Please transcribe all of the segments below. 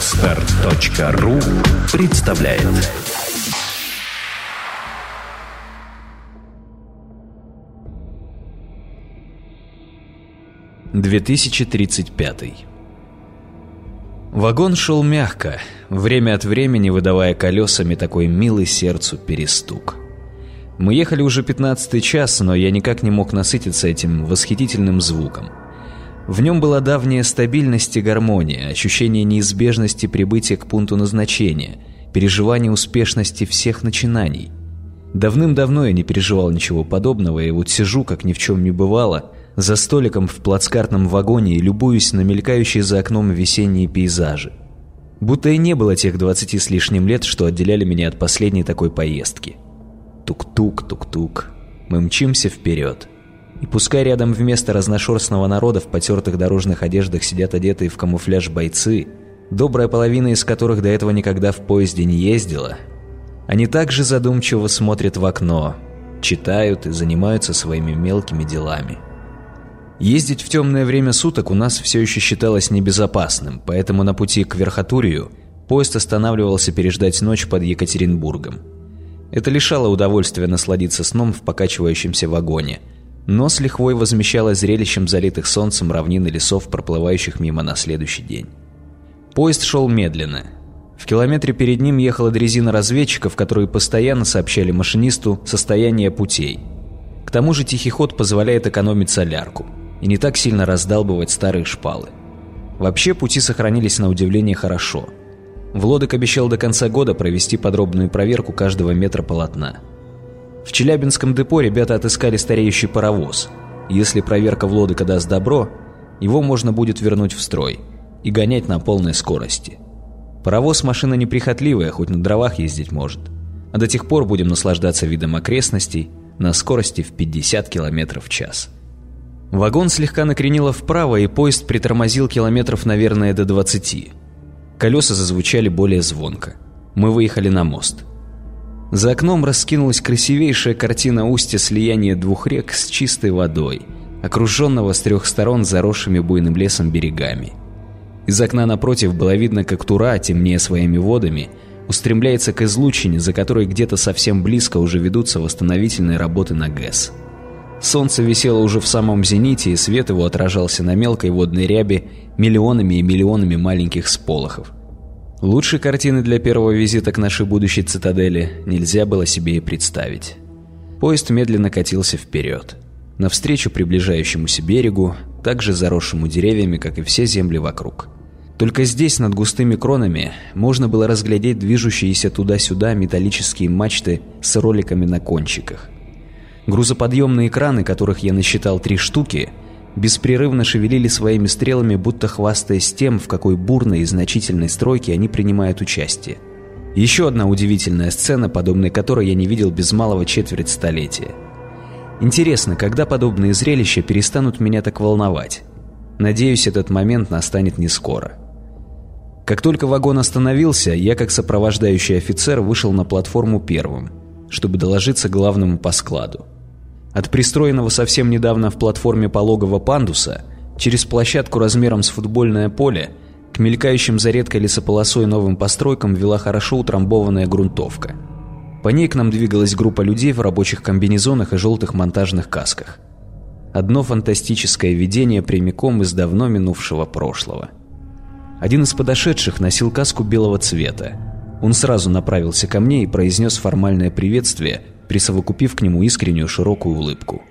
Отстар.ру представляет Две тысячи тридцать пятый Вагон шел мягко, время от времени выдавая колесами такой милый сердцу перестук. Мы ехали уже пятнадцатый час, но я никак не мог насытиться этим восхитительным звуком. В нем была давняя стабильность и гармония, ощущение неизбежности прибытия к пункту назначения, переживание успешности всех начинаний. Давным-давно я не переживал ничего подобного, и вот сижу, как ни в чем не бывало, за столиком в плацкартном вагоне и любуюсь на мелькающие за окном весенние пейзажи. Будто и не было тех двадцати с лишним лет, что отделяли меня от последней такой поездки. Тук-тук, тук-тук. Мы мчимся вперед. И пускай рядом вместо разношерстного народа в потертых дорожных одеждах сидят одетые в камуфляж бойцы, добрая половина из которых до этого никогда в поезде не ездила, они также задумчиво смотрят в окно, читают и занимаются своими мелкими делами. Ездить в темное время суток у нас все еще считалось небезопасным, поэтому на пути к Верхотурью поезд останавливался переждать ночь под Екатеринбургом. Это лишало удовольствия насладиться сном в покачивающемся вагоне, но с лихвой возмещало зрелищем залитых солнцем равнин и лесов, проплывающих мимо на следующий день. Поезд шел медленно. В километре перед ним ехала дрезина разведчиков, которые постоянно сообщали машинисту состояние путей. К тому же тихий ход позволяет экономить солярку – и не так сильно раздалбывать старые шпалы. Вообще пути сохранились на удивление хорошо. Влодок обещал до конца года провести подробную проверку каждого метра полотна. В Челябинском депо ребята отыскали стареющий паровоз. Если проверка Влодока даст добро, его можно будет вернуть в строй и гонять на полной скорости. Паровоз машина неприхотливая, хоть на дровах ездить может. А до тех пор будем наслаждаться видом окрестностей на скорости в 50 км в час. Вагон слегка накренило вправо, и поезд притормозил километров, наверное, до 20. Колеса зазвучали более звонко. Мы выехали на мост. За окном раскинулась красивейшая картина устья слияния двух рек с чистой водой, окруженного с трех сторон заросшими буйным лесом берегами. Из окна напротив было видно, как Тура, темнее своими водами, устремляется к излучине, за которой где-то совсем близко уже ведутся восстановительные работы на ГЭС. Солнце висело уже в самом зените, и свет его отражался на мелкой водной рябе миллионами и миллионами маленьких сполохов. Лучшей картины для первого визита к нашей будущей цитадели нельзя было себе и представить. Поезд медленно катился вперед. Навстречу приближающемуся берегу, также заросшему деревьями, как и все земли вокруг. Только здесь, над густыми кронами, можно было разглядеть движущиеся туда-сюда металлические мачты с роликами на кончиках – Грузоподъемные краны, которых я насчитал три штуки, беспрерывно шевелили своими стрелами, будто хвастаясь тем, в какой бурной и значительной стройке они принимают участие. Еще одна удивительная сцена, подобной которой я не видел без малого четверть столетия. Интересно, когда подобные зрелища перестанут меня так волновать? Надеюсь, этот момент настанет не скоро. Как только вагон остановился, я, как сопровождающий офицер, вышел на платформу первым, чтобы доложиться главному по складу. От пристроенного совсем недавно в платформе пологого пандуса через площадку размером с футбольное поле к мелькающим за редкой лесополосой новым постройкам вела хорошо утрамбованная грунтовка. По ней к нам двигалась группа людей в рабочих комбинезонах и желтых монтажных касках. Одно фантастическое видение прямиком из давно минувшего прошлого. Один из подошедших носил каску белого цвета. Он сразу направился ко мне и произнес формальное приветствие – присовокупив к нему искреннюю широкую улыбку.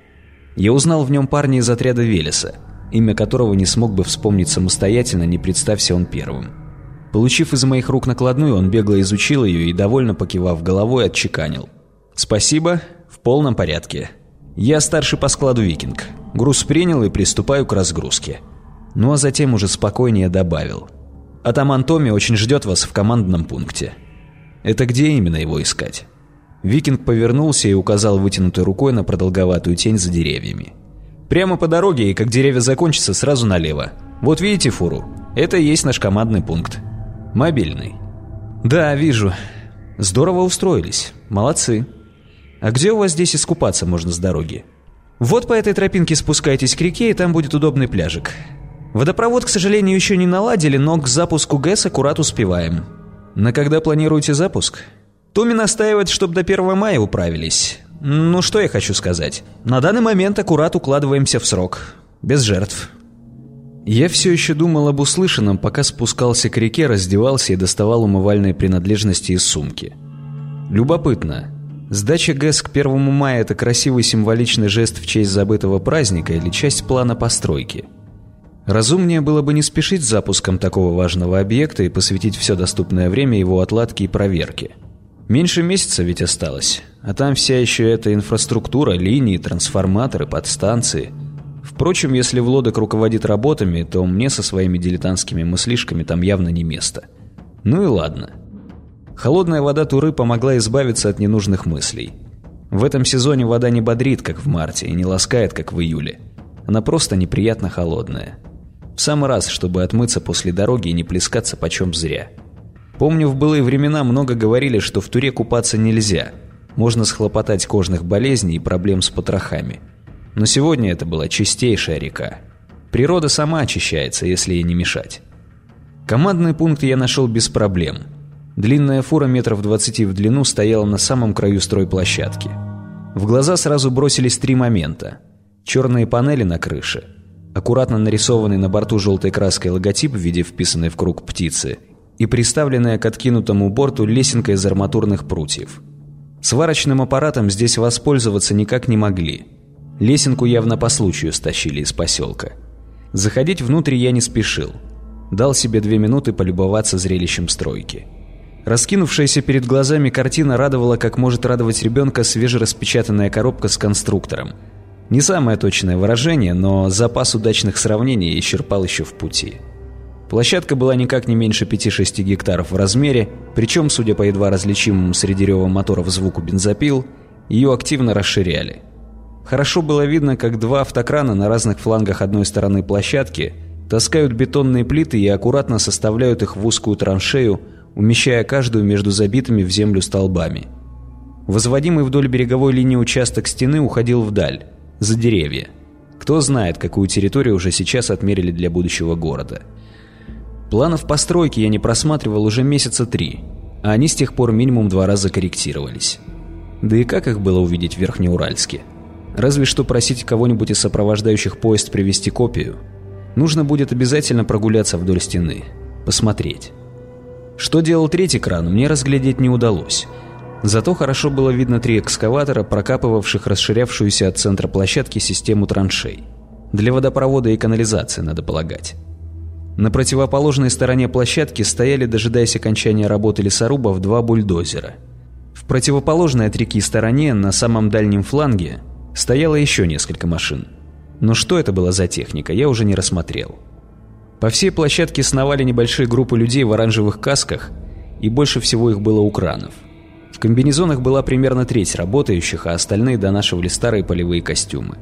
Я узнал в нем парня из отряда Велеса, имя которого не смог бы вспомнить самостоятельно, не представься он первым. Получив из моих рук накладную, он бегло изучил ее и, довольно покивав головой, отчеканил. «Спасибо, в полном порядке. Я старший по складу «Викинг». Груз принял и приступаю к разгрузке». Ну а затем уже спокойнее добавил. «Атаман Томми очень ждет вас в командном пункте». «Это где именно его искать?» Викинг повернулся и указал вытянутой рукой на продолговатую тень за деревьями. «Прямо по дороге, и как деревья закончатся, сразу налево. Вот видите фуру? Это и есть наш командный пункт. Мобильный». «Да, вижу. Здорово устроились. Молодцы. А где у вас здесь искупаться можно с дороги?» «Вот по этой тропинке спускайтесь к реке, и там будет удобный пляжик. Водопровод, к сожалению, еще не наладили, но к запуску ГЭС аккурат успеваем. На когда планируете запуск? Томи настаивает, чтобы до 1 мая управились. Ну, что я хочу сказать. На данный момент аккурат укладываемся в срок. Без жертв. Я все еще думал об услышанном, пока спускался к реке, раздевался и доставал умывальные принадлежности из сумки. Любопытно. Сдача ГЭС к 1 мая – это красивый символичный жест в честь забытого праздника или часть плана постройки? Разумнее было бы не спешить с запуском такого важного объекта и посвятить все доступное время его отладке и проверке. Меньше месяца ведь осталось, а там вся еще эта инфраструктура, линии, трансформаторы, подстанции – Впрочем, если Влодок руководит работами, то мне со своими дилетантскими мыслишками там явно не место. Ну и ладно. Холодная вода Туры помогла избавиться от ненужных мыслей. В этом сезоне вода не бодрит, как в марте, и не ласкает, как в июле. Она просто неприятно холодная. В самый раз, чтобы отмыться после дороги и не плескаться почем зря. Помню, в былые времена много говорили, что в Туре купаться нельзя. Можно схлопотать кожных болезней и проблем с потрохами. Но сегодня это была чистейшая река. Природа сама очищается, если ей не мешать. Командный пункт я нашел без проблем. Длинная фура метров 20 в длину стояла на самом краю стройплощадки. В глаза сразу бросились три момента. Черные панели на крыше, аккуратно нарисованный на борту желтой краской логотип в виде вписанной в круг птицы и приставленная к откинутому борту лесенка из арматурных прутьев. Сварочным аппаратом здесь воспользоваться никак не могли – Лесенку явно по случаю стащили из поселка. Заходить внутрь я не спешил. Дал себе две минуты полюбоваться зрелищем стройки. Раскинувшаяся перед глазами картина радовала, как может радовать ребенка свежераспечатанная коробка с конструктором. Не самое точное выражение, но запас удачных сравнений исчерпал еще в пути. Площадка была никак не меньше 5-6 гектаров в размере, причем, судя по едва различимому среди рева моторов звуку бензопил, ее активно расширяли – Хорошо было видно, как два автокрана на разных флангах одной стороны площадки таскают бетонные плиты и аккуратно составляют их в узкую траншею, умещая каждую между забитыми в землю столбами. Возводимый вдоль береговой линии участок стены уходил вдаль, за деревья. Кто знает, какую территорию уже сейчас отмерили для будущего города. Планов постройки я не просматривал уже месяца три, а они с тех пор минимум два раза корректировались. Да и как их было увидеть в Верхнеуральске? Разве что просить кого-нибудь из сопровождающих поезд привезти копию. Нужно будет обязательно прогуляться вдоль стены. Посмотреть. Что делал третий кран, мне разглядеть не удалось. Зато хорошо было видно три экскаватора, прокапывавших расширявшуюся от центра площадки систему траншей. Для водопровода и канализации, надо полагать. На противоположной стороне площадки стояли, дожидаясь окончания работы лесорубов, два бульдозера. В противоположной от реки стороне, на самом дальнем фланге, Стояло еще несколько машин. Но что это была за техника, я уже не рассмотрел. По всей площадке сновали небольшие группы людей в оранжевых касках, и больше всего их было у кранов. В комбинезонах была примерно треть работающих, а остальные донашивали старые полевые костюмы.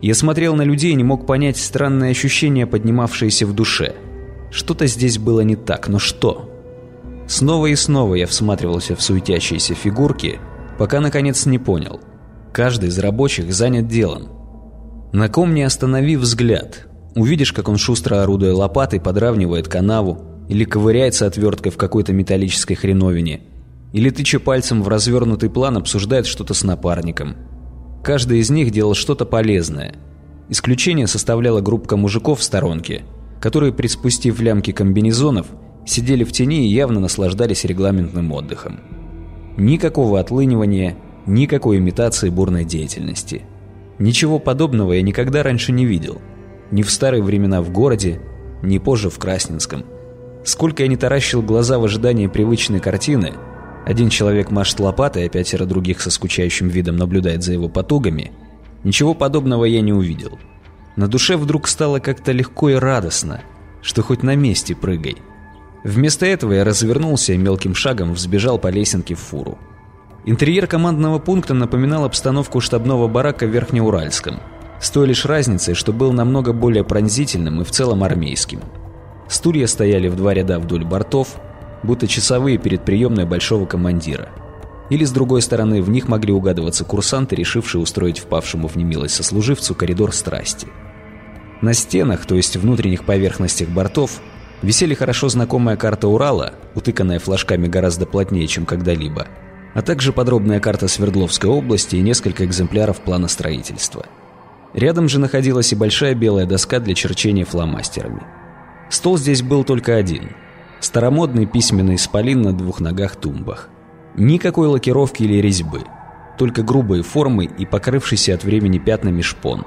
Я смотрел на людей и не мог понять странное ощущение, поднимавшееся в душе. Что-то здесь было не так, но что? Снова и снова я всматривался в суетящиеся фигурки, пока наконец не понял – Каждый из рабочих занят делом. На ком не остановив взгляд, увидишь, как он шустро орудуя лопатой подравнивает канаву или ковыряется отверткой в какой-то металлической хреновине, или тыча пальцем в развернутый план обсуждает что-то с напарником. Каждый из них делал что-то полезное. Исключение составляла группка мужиков в сторонке, которые, приспустив лямки комбинезонов, сидели в тени и явно наслаждались регламентным отдыхом. Никакого отлынивания, Никакой имитации бурной деятельности. Ничего подобного я никогда раньше не видел. Ни в старые времена в городе, ни позже в Красненском. Сколько я не таращил глаза в ожидании привычной картины, один человек машет лопатой, а пятеро других со скучающим видом наблюдает за его потугами, ничего подобного я не увидел. На душе вдруг стало как-то легко и радостно, что хоть на месте прыгай. Вместо этого я развернулся и мелким шагом взбежал по лесенке в фуру. Интерьер командного пункта напоминал обстановку штабного барака в Верхнеуральском, с той лишь разницей, что был намного более пронзительным и в целом армейским. Стулья стояли в два ряда вдоль бортов, будто часовые перед приемной большого командира. Или, с другой стороны, в них могли угадываться курсанты, решившие устроить впавшему в немилость сослуживцу коридор страсти. На стенах, то есть внутренних поверхностях бортов, висели хорошо знакомая карта Урала, утыканная флажками гораздо плотнее, чем когда-либо, а также подробная карта Свердловской области и несколько экземпляров плана строительства. Рядом же находилась и большая белая доска для черчения фломастерами. Стол здесь был только один. Старомодный письменный исполин на двух ногах-тумбах. Никакой лакировки или резьбы. Только грубые формы и покрывшийся от времени пятнами шпон.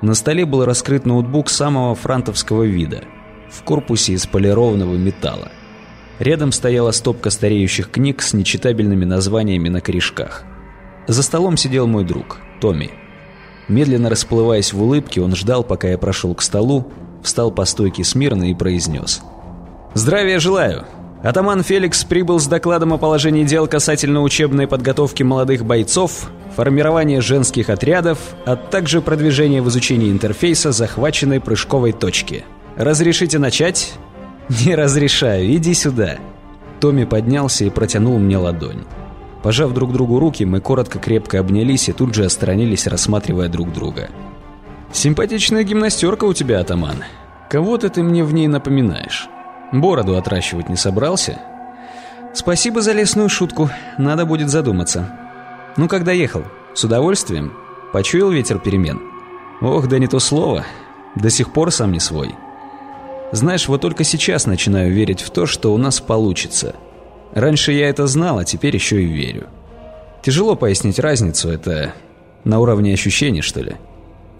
На столе был раскрыт ноутбук самого франтовского вида. В корпусе из полированного металла. Рядом стояла стопка стареющих книг с нечитабельными названиями на корешках. За столом сидел мой друг, Томми. Медленно расплываясь в улыбке, он ждал, пока я прошел к столу, встал по стойке смирно и произнес. «Здравия желаю! Атаман Феликс прибыл с докладом о положении дел касательно учебной подготовки молодых бойцов, формирования женских отрядов, а также продвижения в изучении интерфейса захваченной прыжковой точки. Разрешите начать?» «Не разрешаю, иди сюда!» Томми поднялся и протянул мне ладонь. Пожав друг другу руки, мы коротко крепко обнялись и тут же осторонились, рассматривая друг друга. «Симпатичная гимнастерка у тебя, атаман. Кого-то ты мне в ней напоминаешь. Бороду отращивать не собрался?» «Спасибо за лесную шутку. Надо будет задуматься. Ну, когда ехал? С удовольствием? Почуял ветер перемен? Ох, да не то слово. До сих пор сам не свой. Знаешь, вот только сейчас начинаю верить в то, что у нас получится». Раньше я это знал, а теперь еще и верю. Тяжело пояснить разницу, это на уровне ощущений, что ли?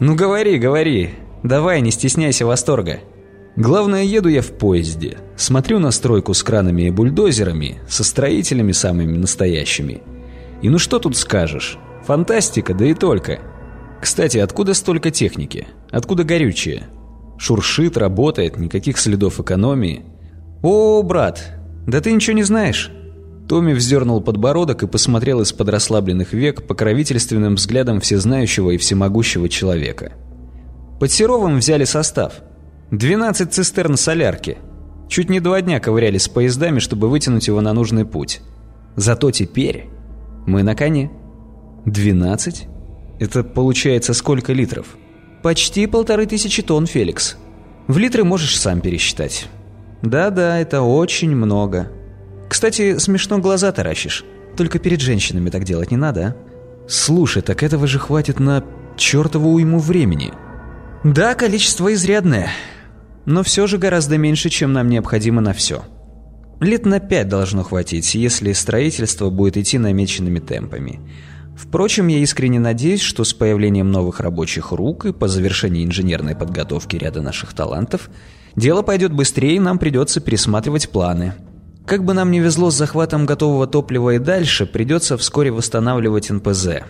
Ну говори, говори, давай, не стесняйся восторга. Главное, еду я в поезде, смотрю на стройку с кранами и бульдозерами, со строителями самыми настоящими. И ну что тут скажешь? Фантастика, да и только. Кстати, откуда столько техники? Откуда горючее? Шуршит, работает, никаких следов экономии. О, брат, «Да ты ничего не знаешь». Томми вздернул подбородок и посмотрел из-под расслабленных век покровительственным взглядом всезнающего и всемогущего человека. Под Серовым взяли состав. 12 цистерн солярки. Чуть не два дня ковырялись с поездами, чтобы вытянуть его на нужный путь. Зато теперь мы на коне. 12? Это получается сколько литров? Почти полторы тысячи тонн, Феликс. В литры можешь сам пересчитать. Да-да, это очень много. Кстати, смешно глаза таращишь. Только перед женщинами так делать не надо, а? Слушай, так этого же хватит на чертову уйму времени. Да, количество изрядное. Но все же гораздо меньше, чем нам необходимо на все. Лет на пять должно хватить, если строительство будет идти намеченными темпами. Впрочем, я искренне надеюсь, что с появлением новых рабочих рук и по завершении инженерной подготовки ряда наших талантов – Дело пойдет быстрее, и нам придется пересматривать планы. Как бы нам не везло с захватом готового топлива и дальше, придется вскоре восстанавливать НПЗ.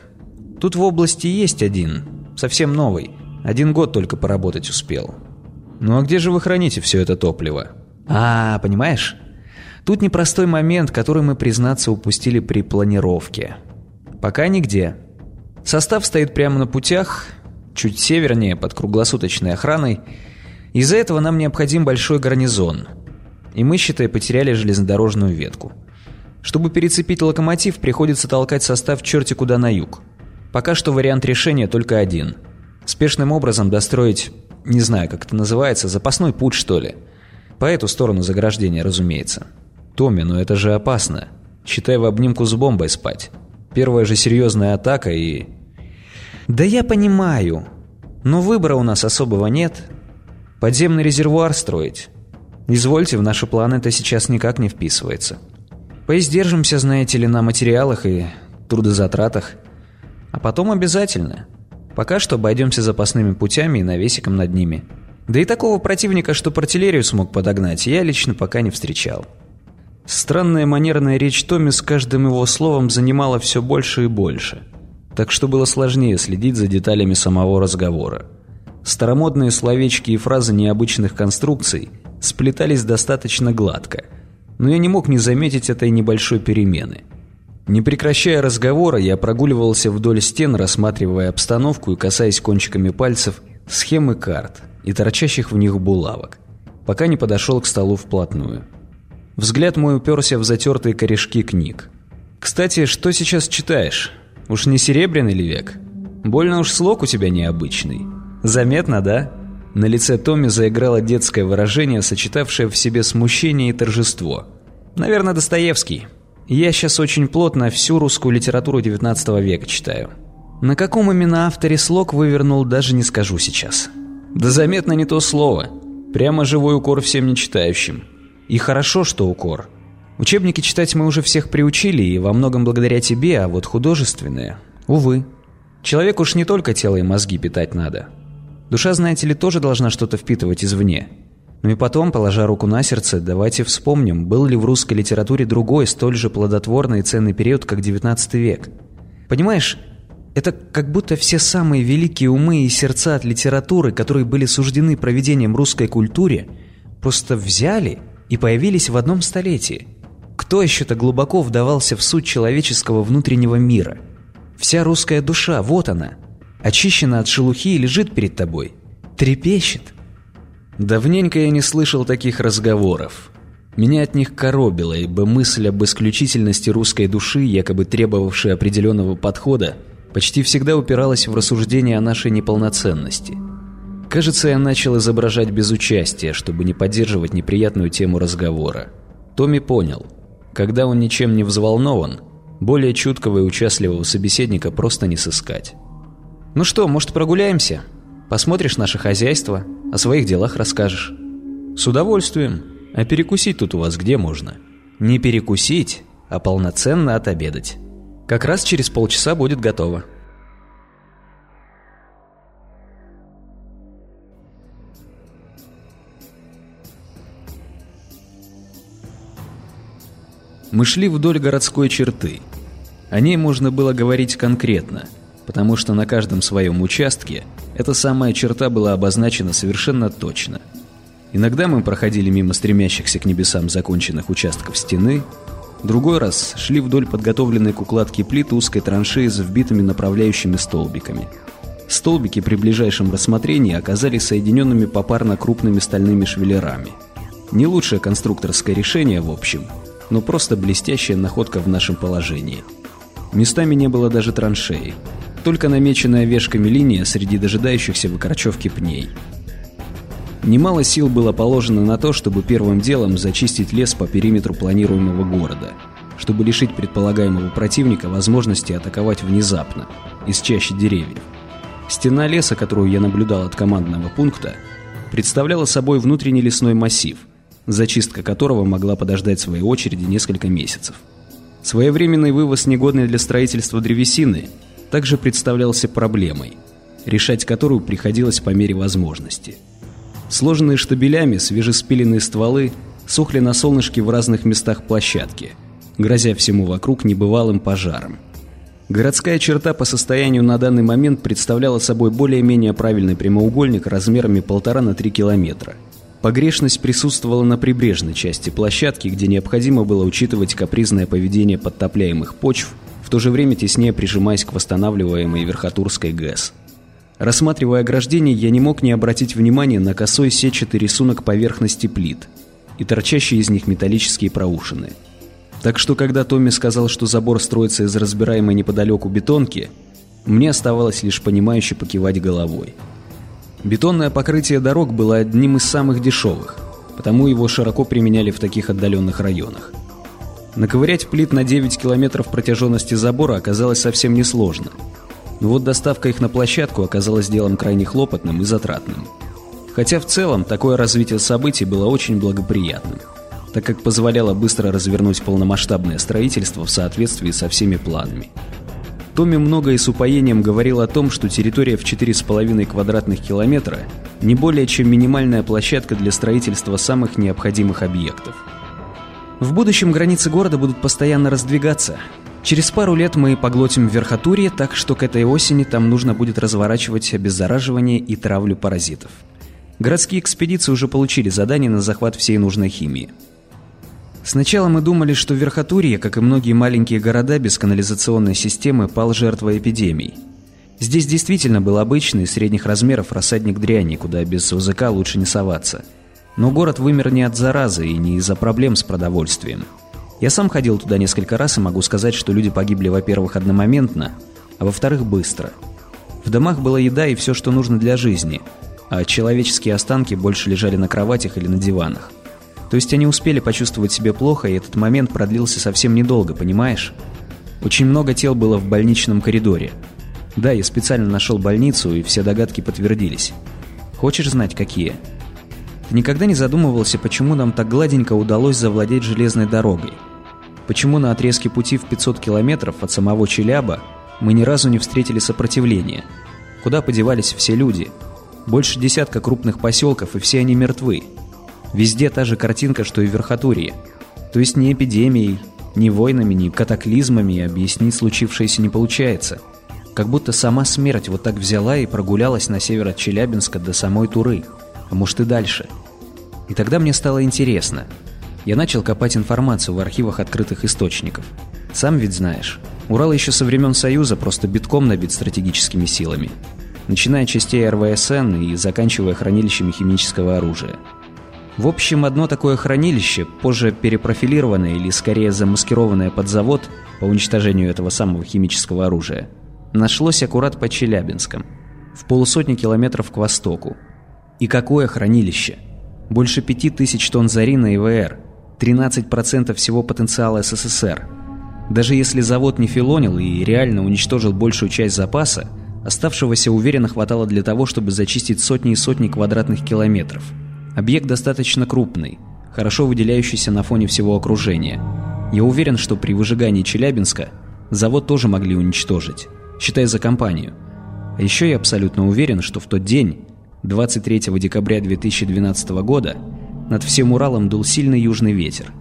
Тут в области есть один, совсем новый. Один год только поработать успел. Ну а где же вы храните все это топливо? А, понимаешь? Тут непростой момент, который мы, признаться, упустили при планировке. Пока нигде. Состав стоит прямо на путях, чуть севернее, под круглосуточной охраной, из-за этого нам необходим большой гарнизон. И мы, считай, потеряли железнодорожную ветку. Чтобы перецепить локомотив, приходится толкать состав черти куда на юг. Пока что вариант решения только один. Спешным образом достроить, не знаю, как это называется, запасной путь, что ли. По эту сторону заграждения, разумеется. Томми, но это же опасно. Считай в обнимку с бомбой спать. Первая же серьезная атака и... Да я понимаю. Но выбора у нас особого нет. Подземный резервуар строить? Извольте, в наши планы это сейчас никак не вписывается. Поиздержимся, знаете ли, на материалах и трудозатратах. А потом обязательно. Пока что обойдемся запасными путями и навесиком над ними. Да и такого противника, что артиллерию смог подогнать, я лично пока не встречал. Странная манерная речь Томми с каждым его словом занимала все больше и больше. Так что было сложнее следить за деталями самого разговора. Старомодные словечки и фразы необычных конструкций сплетались достаточно гладко, но я не мог не заметить этой небольшой перемены. Не прекращая разговора, я прогуливался вдоль стен, рассматривая обстановку и касаясь кончиками пальцев схемы карт и торчащих в них булавок, пока не подошел к столу вплотную. Взгляд мой уперся в затертые корешки книг. «Кстати, что сейчас читаешь? Уж не серебряный ли век? Больно уж слог у тебя необычный». Заметно, да? На лице Томми заиграло детское выражение, сочетавшее в себе смущение и торжество. «Наверное, Достоевский. Я сейчас очень плотно всю русскую литературу XIX века читаю. На каком именно авторе слог вывернул, даже не скажу сейчас. Да заметно не то слово. Прямо живой укор всем нечитающим. И хорошо, что укор. Учебники читать мы уже всех приучили, и во многом благодаря тебе, а вот художественные, увы. Человеку уж не только тело и мозги питать надо. Душа, знаете ли, тоже должна что-то впитывать извне. Ну и потом, положа руку на сердце, давайте вспомним, был ли в русской литературе другой, столь же плодотворный и ценный период, как XIX век. Понимаешь, это как будто все самые великие умы и сердца от литературы, которые были суждены проведением русской культуре, просто взяли и появились в одном столетии. Кто еще-то глубоко вдавался в суть человеческого внутреннего мира? Вся русская душа, вот она, очищена от шелухи и лежит перед тобой, трепещет. Давненько я не слышал таких разговоров. Меня от них коробило, ибо мысль об исключительности русской души, якобы требовавшей определенного подхода, почти всегда упиралась в рассуждение о нашей неполноценности. Кажется, я начал изображать безучастие, чтобы не поддерживать неприятную тему разговора. Томми понял, когда он ничем не взволнован, более чуткого и участливого собеседника просто не сыскать. «Ну что, может, прогуляемся? Посмотришь наше хозяйство, о своих делах расскажешь». «С удовольствием. А перекусить тут у вас где можно?» «Не перекусить, а полноценно отобедать». Как раз через полчаса будет готово. Мы шли вдоль городской черты. О ней можно было говорить конкретно, потому что на каждом своем участке эта самая черта была обозначена совершенно точно. Иногда мы проходили мимо стремящихся к небесам законченных участков стены, Другой раз шли вдоль подготовленной к укладке плит узкой траншеи с вбитыми направляющими столбиками. Столбики при ближайшем рассмотрении оказались соединенными попарно крупными стальными швеллерами. Не лучшее конструкторское решение в общем, но просто блестящая находка в нашем положении. Местами не было даже траншеи, только намеченная вешками линия среди дожидающихся выкорчевки пней – Немало сил было положено на то, чтобы первым делом зачистить лес по периметру планируемого города, чтобы лишить предполагаемого противника возможности атаковать внезапно, из чащи деревьев. Стена леса, которую я наблюдал от командного пункта, представляла собой внутренний лесной массив, зачистка которого могла подождать своей очереди несколько месяцев. Своевременный вывоз негодной для строительства древесины также представлялся проблемой, решать которую приходилось по мере возможности – Сложенные штабелями свежеспиленные стволы сохли на солнышке в разных местах площадки, грозя всему вокруг небывалым пожаром. Городская черта по состоянию на данный момент представляла собой более-менее правильный прямоугольник размерами полтора на три километра. Погрешность присутствовала на прибрежной части площадки, где необходимо было учитывать капризное поведение подтопляемых почв, в то же время теснее прижимаясь к восстанавливаемой Верхотурской ГЭС. Рассматривая ограждение, я не мог не обратить внимания на косой сетчатый рисунок поверхности плит и торчащие из них металлические проушины. Так что, когда Томми сказал, что забор строится из разбираемой неподалеку бетонки, мне оставалось лишь понимающе покивать головой. Бетонное покрытие дорог было одним из самых дешевых, потому его широко применяли в таких отдаленных районах. Наковырять плит на 9 километров протяженности забора оказалось совсем несложно – но вот доставка их на площадку оказалась делом крайне хлопотным и затратным. Хотя в целом такое развитие событий было очень благоприятным, так как позволяло быстро развернуть полномасштабное строительство в соответствии со всеми планами. Томми много и с упоением говорил о том, что территория в 4,5 квадратных километра не более чем минимальная площадка для строительства самых необходимых объектов. В будущем границы города будут постоянно раздвигаться, Через пару лет мы поглотим Верхотурье, так что к этой осени там нужно будет разворачивать обеззараживание и травлю паразитов. Городские экспедиции уже получили задание на захват всей нужной химии. Сначала мы думали, что Верхотурье, как и многие маленькие города без канализационной системы, пал жертвой эпидемий. Здесь действительно был обычный, средних размеров рассадник дряни, куда без ОЗК лучше не соваться. Но город вымер не от заразы и не из-за проблем с продовольствием – я сам ходил туда несколько раз и могу сказать, что люди погибли, во-первых, одномоментно, а во-вторых, быстро. В домах была еда и все, что нужно для жизни. а человеческие останки больше лежали на кроватях или на диванах. То есть они успели почувствовать себя плохо, и этот момент продлился совсем недолго, понимаешь? Очень много тел было в больничном коридоре. Да, я специально нашел больницу, и все догадки подтвердились. Хочешь знать, какие? Ты никогда не задумывался, почему нам так гладенько удалось завладеть железной дорогой? Почему на отрезке пути в 500 километров от самого Челяба мы ни разу не встретили сопротивления? Куда подевались все люди? Больше десятка крупных поселков, и все они мертвы. Везде та же картинка, что и в Верхотурье. То есть ни эпидемией, ни войнами, ни катаклизмами объяснить случившееся не получается. Как будто сама смерть вот так взяла и прогулялась на север от Челябинска до самой Туры. А может и дальше. И тогда мне стало интересно. Я начал копать информацию в архивах открытых источников. Сам ведь знаешь, Урал еще со времен Союза просто битком набит стратегическими силами. Начиная частей РВСН и заканчивая хранилищами химического оружия. В общем, одно такое хранилище, позже перепрофилированное или скорее замаскированное под завод по уничтожению этого самого химического оружия, нашлось аккурат под Челябинском, в полусотни километров к востоку. И какое хранилище? Больше пяти тысяч тонн зарина ИВР, 13% всего потенциала СССР. Даже если завод не филонил и реально уничтожил большую часть запаса, оставшегося уверенно хватало для того, чтобы зачистить сотни и сотни квадратных километров – Объект достаточно крупный, хорошо выделяющийся на фоне всего окружения. Я уверен, что при выжигании Челябинска завод тоже могли уничтожить, считая за компанию. А еще я абсолютно уверен, что в тот день, 23 декабря 2012 года, над всем Уралом дул сильный южный ветер.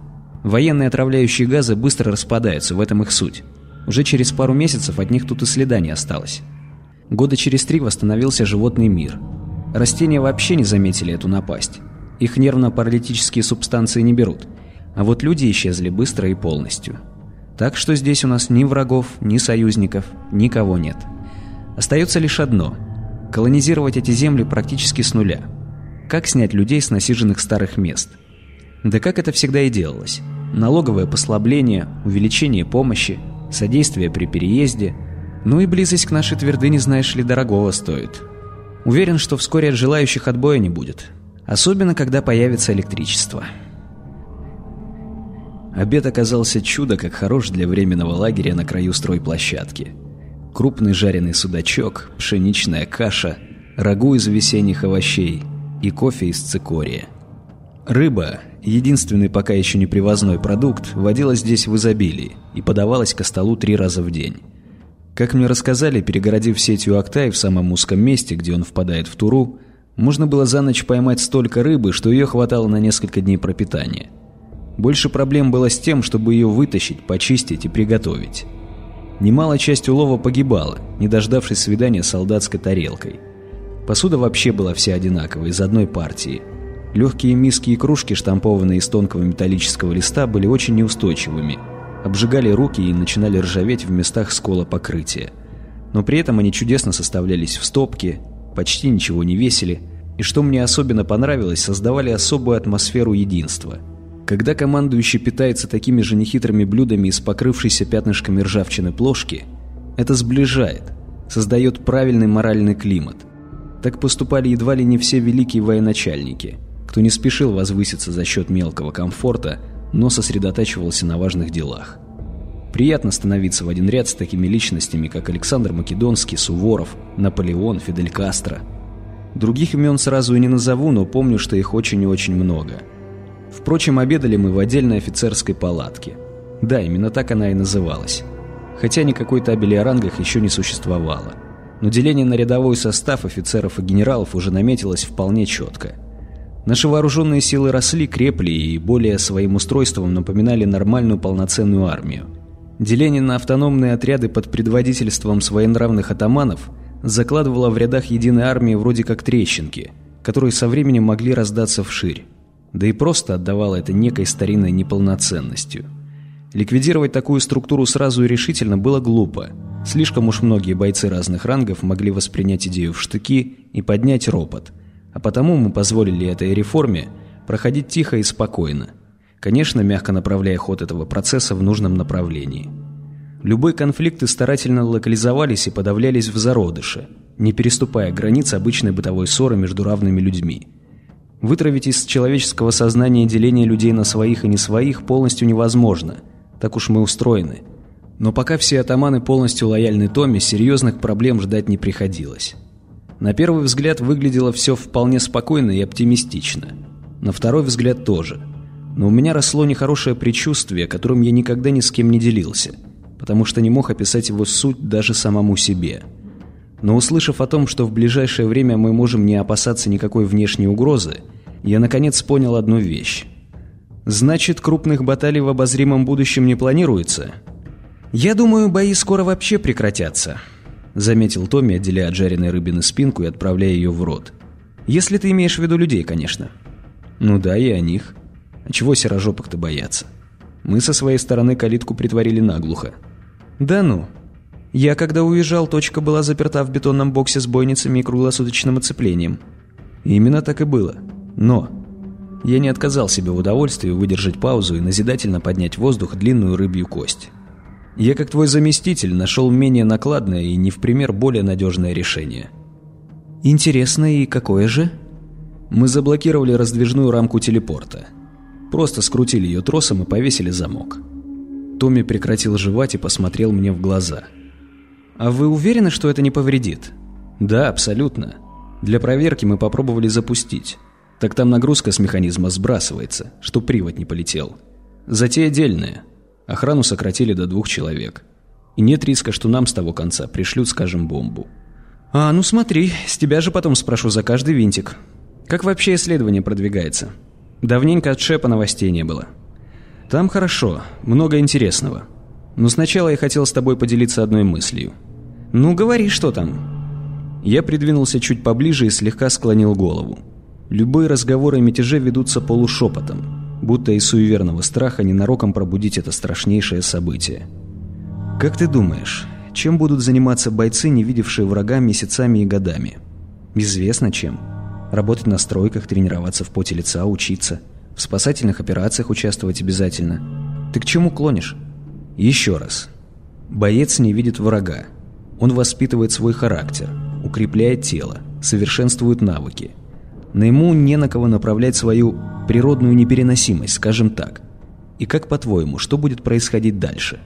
Военные отравляющие газы быстро распадаются, в этом их суть. Уже через пару месяцев от них тут и следа не осталось. Года через три восстановился животный мир. Растения вообще не заметили эту напасть. Их нервно-паралитические субстанции не берут. А вот люди исчезли быстро и полностью. Так что здесь у нас ни врагов, ни союзников, никого нет. Остается лишь одно – колонизировать эти земли практически с нуля. Как снять людей с насиженных старых мест? Да как это всегда и делалось. Налоговое послабление, увеличение помощи, содействие при переезде, ну и близость к нашей твердыне, знаешь ли, дорогого стоит. Уверен, что вскоре от желающих отбоя не будет. Особенно, когда появится электричество. Обед оказался чудо как хорош для временного лагеря на краю стройплощадки. Крупный жареный судачок, пшеничная каша, рагу из весенних овощей и кофе из цикория. Рыба, единственный пока еще не привозной продукт, водилась здесь в изобилии и подавалась ко столу три раза в день. Как мне рассказали, перегородив сетью Актай в самом узком месте, где он впадает в Туру, можно было за ночь поймать столько рыбы, что ее хватало на несколько дней пропитания. Больше проблем было с тем, чтобы ее вытащить, почистить и приготовить. Немалая часть улова погибала, не дождавшись свидания с солдатской тарелкой. Посуда вообще была вся одинаковая, из одной партии. Легкие миски и кружки, штампованные из тонкого металлического листа, были очень неустойчивыми. Обжигали руки и начинали ржаветь в местах скола покрытия. Но при этом они чудесно составлялись в стопки, почти ничего не весили, и что мне особенно понравилось, создавали особую атмосферу единства. Когда командующий питается такими же нехитрыми блюдами из покрывшейся пятнышками ржавчины плошки, это сближает, создает правильный моральный климат. Так поступали едва ли не все великие военачальники, кто не спешил возвыситься за счет мелкого комфорта, но сосредотачивался на важных делах. Приятно становиться в один ряд с такими личностями, как Александр Македонский, Суворов, Наполеон, Фидель Кастро. Других имен сразу и не назову, но помню, что их очень и очень много. Впрочем, обедали мы в отдельной офицерской палатке. Да, именно так она и называлась. Хотя никакой табели о рангах еще не существовало. Но деление на рядовой состав офицеров и генералов уже наметилось вполне четко. Наши вооруженные силы росли, крепли и более своим устройством напоминали нормальную полноценную армию. Деление на автономные отряды под предводительством своенравных атаманов закладывало в рядах единой армии вроде как трещинки, которые со временем могли раздаться вширь, да и просто отдавало это некой старинной неполноценностью. Ликвидировать такую структуру сразу и решительно было глупо. Слишком уж многие бойцы разных рангов могли воспринять идею в штыки и поднять ропот. А потому мы позволили этой реформе проходить тихо и спокойно, конечно, мягко направляя ход этого процесса в нужном направлении. Любые конфликты старательно локализовались и подавлялись в зародыше, не переступая границ обычной бытовой ссоры между равными людьми. Вытравить из человеческого сознания деление людей на своих и не своих полностью невозможно, так уж мы устроены. Но пока все атаманы полностью лояльны Томе, серьезных проблем ждать не приходилось. На первый взгляд выглядело все вполне спокойно и оптимистично. На второй взгляд тоже. Но у меня росло нехорошее предчувствие, которым я никогда ни с кем не делился, потому что не мог описать его суть даже самому себе. Но услышав о том, что в ближайшее время мы можем не опасаться никакой внешней угрозы, я наконец понял одну вещь. Значит, крупных баталий в обозримом будущем не планируется? Я думаю, бои скоро вообще прекратятся, заметил Томми, отделяя от жареной рыбины спинку и отправляя ее в рот. Если ты имеешь в виду людей, конечно. Ну да, и о них. А чего серожопок-то бояться? Мы со своей стороны калитку притворили наглухо. Да ну, я, когда уезжал, точка была заперта в бетонном боксе с бойницами и круглосуточным оцеплением. Именно так и было. Но я не отказал себе в удовольствии выдержать паузу и назидательно поднять в воздух длинную рыбью кость. Я, как твой заместитель, нашел менее накладное и не в пример более надежное решение. Интересно, и какое же? Мы заблокировали раздвижную рамку телепорта. Просто скрутили ее тросом и повесили замок. Томми прекратил жевать и посмотрел мне в глаза – «А вы уверены, что это не повредит?» «Да, абсолютно. Для проверки мы попробовали запустить. Так там нагрузка с механизма сбрасывается, что привод не полетел. Затея дельная. Охрану сократили до двух человек. И нет риска, что нам с того конца пришлют, скажем, бомбу». «А, ну смотри, с тебя же потом спрошу за каждый винтик. Как вообще исследование продвигается? Давненько от Шепа новостей не было». «Там хорошо, много интересного. Но сначала я хотел с тобой поделиться одной мыслью». «Ну, говори, что там?» Я придвинулся чуть поближе и слегка склонил голову. Любые разговоры о мятеже ведутся полушепотом, будто из суеверного страха ненароком пробудить это страшнейшее событие. «Как ты думаешь, чем будут заниматься бойцы, не видевшие врага месяцами и годами?» «Известно чем. Работать на стройках, тренироваться в поте лица, учиться. В спасательных операциях участвовать обязательно. Ты к чему клонишь?» «Еще раз. Боец не видит врага, он воспитывает свой характер, укрепляет тело, совершенствует навыки. На ему не на кого направлять свою природную непереносимость, скажем так. И как по-твоему, что будет происходить дальше?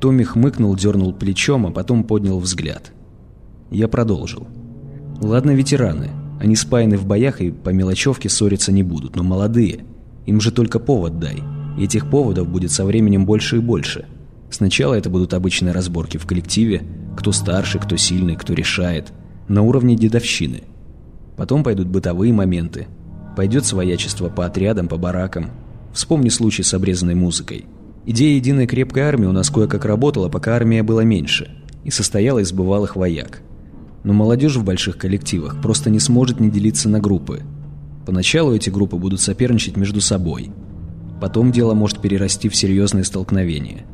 Томми хмыкнул, дернул плечом, а потом поднял взгляд. Я продолжил. Ладно, ветераны. Они спаяны в боях и по мелочевке ссориться не будут, но молодые. Им же только повод дай. И этих поводов будет со временем больше и больше. Сначала это будут обычные разборки в коллективе, кто старше, кто сильный, кто решает. На уровне дедовщины. Потом пойдут бытовые моменты. Пойдет своячество по отрядам, по баракам. Вспомни случай с обрезанной музыкой. Идея единой крепкой армии у нас кое-как работала, пока армия была меньше. И состояла из бывалых вояк. Но молодежь в больших коллективах просто не сможет не делиться на группы. Поначалу эти группы будут соперничать между собой. Потом дело может перерасти в серьезные столкновения.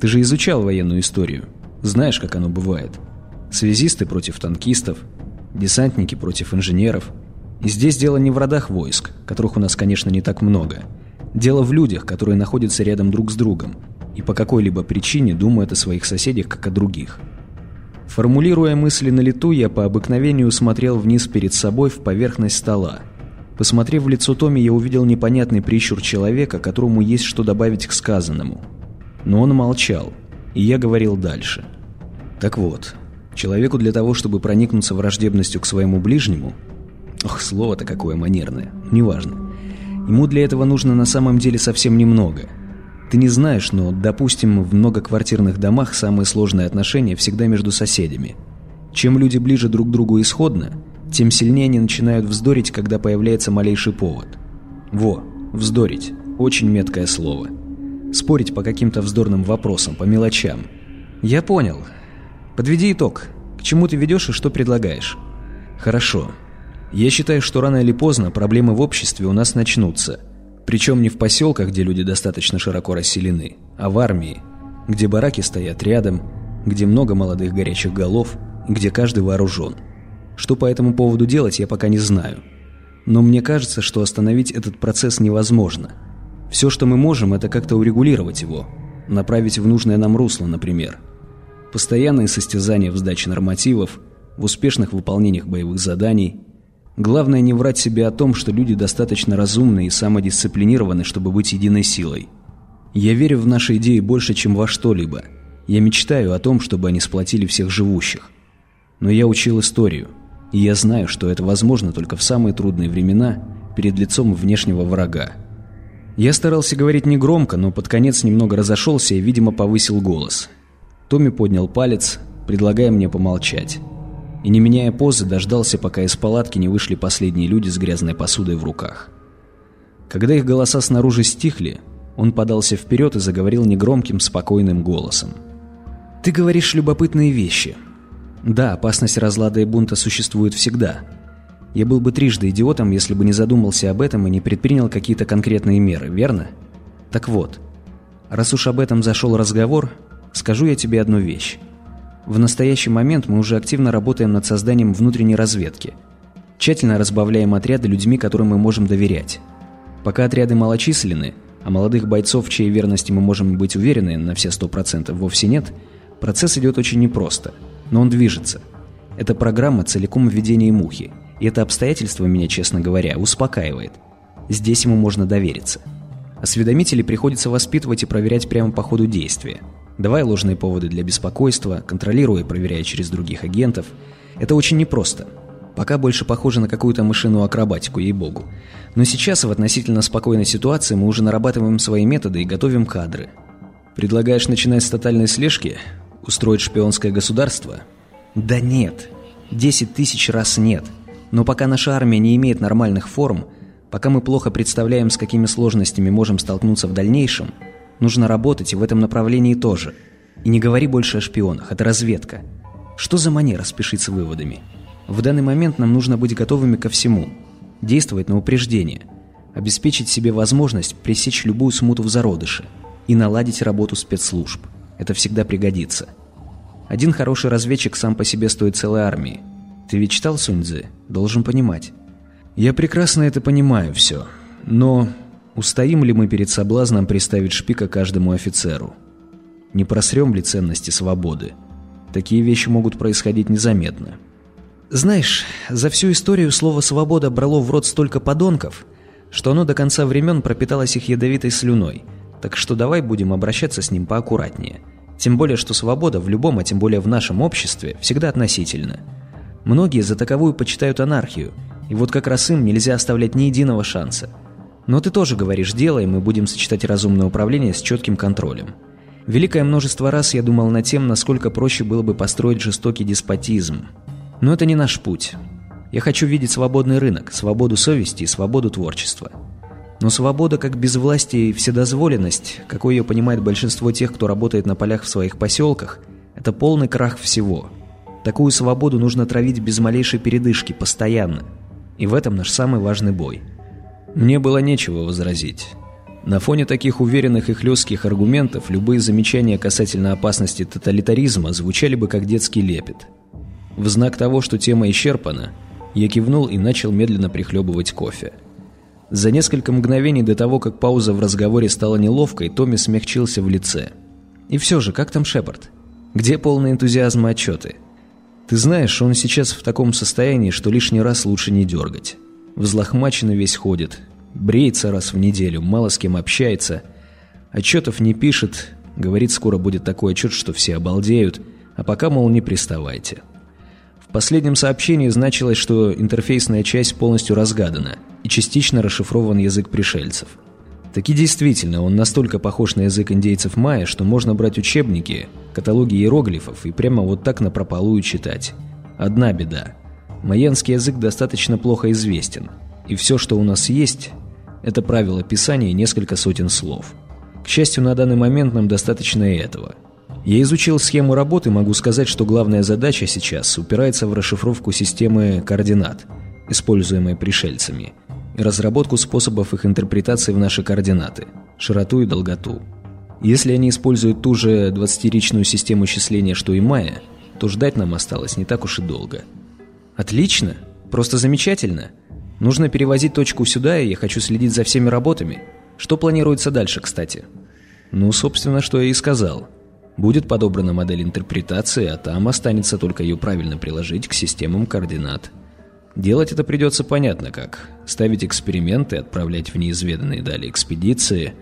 Ты же изучал военную историю. Знаешь, как оно бывает. Связисты против танкистов, десантники против инженеров. И здесь дело не в родах войск, которых у нас, конечно, не так много. Дело в людях, которые находятся рядом друг с другом и по какой-либо причине думают о своих соседях, как о других. Формулируя мысли на лету, я по обыкновению смотрел вниз перед собой в поверхность стола. Посмотрев в лицо Томи, я увидел непонятный прищур человека, которому есть что добавить к сказанному. Но он молчал – и я говорил дальше. Так вот, человеку для того, чтобы проникнуться враждебностью к своему ближнему... Ох, слово-то какое манерное, неважно. Ему для этого нужно на самом деле совсем немного. Ты не знаешь, но, допустим, в многоквартирных домах самые сложные отношения всегда между соседями. Чем люди ближе друг к другу исходно, тем сильнее они начинают вздорить, когда появляется малейший повод. Во, вздорить. Очень меткое слово. Спорить по каким-то вздорным вопросам, по мелочам. Я понял. Подведи итог. К чему ты ведешь и что предлагаешь? Хорошо. Я считаю, что рано или поздно проблемы в обществе у нас начнутся. Причем не в поселках, где люди достаточно широко расселены, а в армии, где бараки стоят рядом, где много молодых горячих голов, где каждый вооружен. Что по этому поводу делать, я пока не знаю. Но мне кажется, что остановить этот процесс невозможно – все, что мы можем, это как-то урегулировать его, направить в нужное нам русло, например. Постоянные состязания в сдаче нормативов, в успешных выполнениях боевых заданий. Главное не врать себе о том, что люди достаточно разумны и самодисциплинированы, чтобы быть единой силой. Я верю в наши идеи больше, чем во что-либо. Я мечтаю о том, чтобы они сплотили всех живущих. Но я учил историю, и я знаю, что это возможно только в самые трудные времена перед лицом внешнего врага. Я старался говорить негромко, но под конец немного разошелся и, видимо, повысил голос. Томми поднял палец, предлагая мне помолчать. И, не меняя позы, дождался, пока из палатки не вышли последние люди с грязной посудой в руках. Когда их голоса снаружи стихли, он подался вперед и заговорил негромким, спокойным голосом. «Ты говоришь любопытные вещи. Да, опасность разлада и бунта существует всегда – я был бы трижды идиотом, если бы не задумался об этом и не предпринял какие-то конкретные меры, верно? Так вот, раз уж об этом зашел разговор, скажу я тебе одну вещь. В настоящий момент мы уже активно работаем над созданием внутренней разведки. Тщательно разбавляем отряды людьми, которым мы можем доверять. Пока отряды малочисленны, а молодых бойцов, чьей верности мы можем быть уверены на все сто процентов вовсе нет, процесс идет очень непросто, но он движется. Это программа целиком введения мухи – и это обстоятельство меня, честно говоря, успокаивает. Здесь ему можно довериться. Осведомителей приходится воспитывать и проверять прямо по ходу действия. Давая ложные поводы для беспокойства, контролируя и проверяя через других агентов. Это очень непросто. Пока больше похоже на какую-то мышиную акробатику, ей-богу. Но сейчас, в относительно спокойной ситуации, мы уже нарабатываем свои методы и готовим кадры. Предлагаешь начинать с тотальной слежки? Устроить шпионское государство? Да нет. Десять тысяч раз нет. Но пока наша армия не имеет нормальных форм, пока мы плохо представляем, с какими сложностями можем столкнуться в дальнейшем, нужно работать и в этом направлении тоже. И не говори больше о шпионах, это разведка. Что за манера спешить с выводами? В данный момент нам нужно быть готовыми ко всему, действовать на упреждение, обеспечить себе возможность пресечь любую смуту в зародыше и наладить работу спецслужб. Это всегда пригодится. Один хороший разведчик сам по себе стоит целой армии – ты ведь читал Суньцзы? Должен понимать. Я прекрасно это понимаю все. Но устоим ли мы перед соблазном приставить шпика каждому офицеру? Не просрем ли ценности свободы? Такие вещи могут происходить незаметно. Знаешь, за всю историю слово «свобода» брало в рот столько подонков, что оно до конца времен пропиталось их ядовитой слюной. Так что давай будем обращаться с ним поаккуратнее. Тем более, что свобода в любом, а тем более в нашем обществе, всегда относительна. Многие за таковую почитают анархию, и вот как раз им нельзя оставлять ни единого шанса. Но ты тоже говоришь «дело», и мы будем сочетать разумное управление с четким контролем. Великое множество раз я думал над тем, насколько проще было бы построить жестокий деспотизм. Но это не наш путь. Я хочу видеть свободный рынок, свободу совести и свободу творчества. Но свобода как безвластие и вседозволенность, какой ее понимает большинство тех, кто работает на полях в своих поселках, это полный крах всего – Такую свободу нужно травить без малейшей передышки, постоянно. И в этом наш самый важный бой. Мне было нечего возразить. На фоне таких уверенных и хлестких аргументов любые замечания касательно опасности тоталитаризма звучали бы как детский лепет. В знак того, что тема исчерпана, я кивнул и начал медленно прихлебывать кофе. За несколько мгновений до того, как пауза в разговоре стала неловкой, Томми смягчился в лице. «И все же, как там Шепард? Где полный энтузиазм и отчеты?» Ты знаешь, он сейчас в таком состоянии, что лишний раз лучше не дергать. Взлохмаченно весь ходит, бреется раз в неделю, мало с кем общается, отчетов не пишет, говорит, скоро будет такой отчет, что все обалдеют, а пока, мол, не приставайте. В последнем сообщении значилось, что интерфейсная часть полностью разгадана и частично расшифрован язык пришельцев – Таки действительно, он настолько похож на язык индейцев майя, что можно брать учебники, каталоги иероглифов и прямо вот так на прополую читать. Одна беда. Майянский язык достаточно плохо известен, и все, что у нас есть, это правило писания и несколько сотен слов. К счастью, на данный момент нам достаточно и этого. Я изучил схему работы, могу сказать, что главная задача сейчас упирается в расшифровку системы координат, используемой пришельцами – и разработку способов их интерпретации в наши координаты, широту и долготу. Если они используют ту же 20-ричную систему счисления, что и Майя, то ждать нам осталось не так уж и долго. Отлично! Просто замечательно! Нужно перевозить точку сюда, и я хочу следить за всеми работами. Что планируется дальше, кстати? Ну, собственно, что я и сказал. Будет подобрана модель интерпретации, а там останется только ее правильно приложить к системам координат. Делать это придется понятно как. Ставить эксперименты, отправлять в неизведанные дали экспедиции,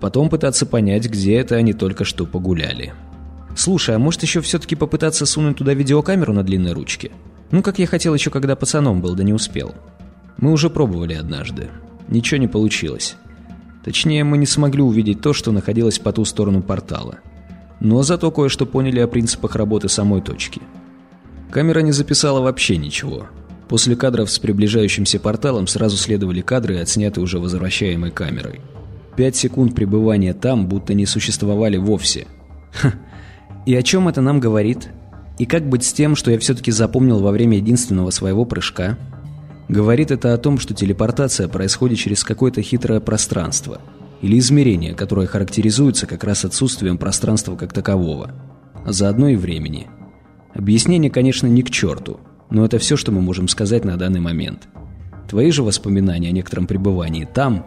потом пытаться понять, где это они только что погуляли. Слушай, а может еще все-таки попытаться сунуть туда видеокамеру на длинной ручке? Ну, как я хотел еще, когда пацаном был, да не успел. Мы уже пробовали однажды. Ничего не получилось. Точнее, мы не смогли увидеть то, что находилось по ту сторону портала. Но зато кое-что поняли о принципах работы самой точки. Камера не записала вообще ничего. После кадров с приближающимся порталом сразу следовали кадры, отсняты уже возвращаемой камерой. Пять секунд пребывания там будто не существовали вовсе. Ха. И о чем это нам говорит? И как быть с тем, что я все-таки запомнил во время единственного своего прыжка? Говорит это о том, что телепортация происходит через какое-то хитрое пространство или измерение, которое характеризуется как раз отсутствием пространства как такового, а заодно и времени. Объяснение, конечно, не к черту, но это все, что мы можем сказать на данный момент. Твои же воспоминания о некотором пребывании там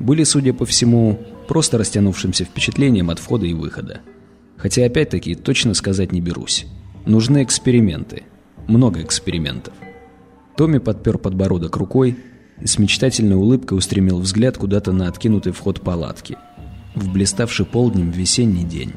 были, судя по всему, просто растянувшимся впечатлением от входа и выхода. Хотя, опять-таки, точно сказать не берусь. Нужны эксперименты. Много экспериментов. Томми подпер подбородок рукой и с мечтательной улыбкой устремил взгляд куда-то на откинутый вход палатки. В блиставший полднем весенний день.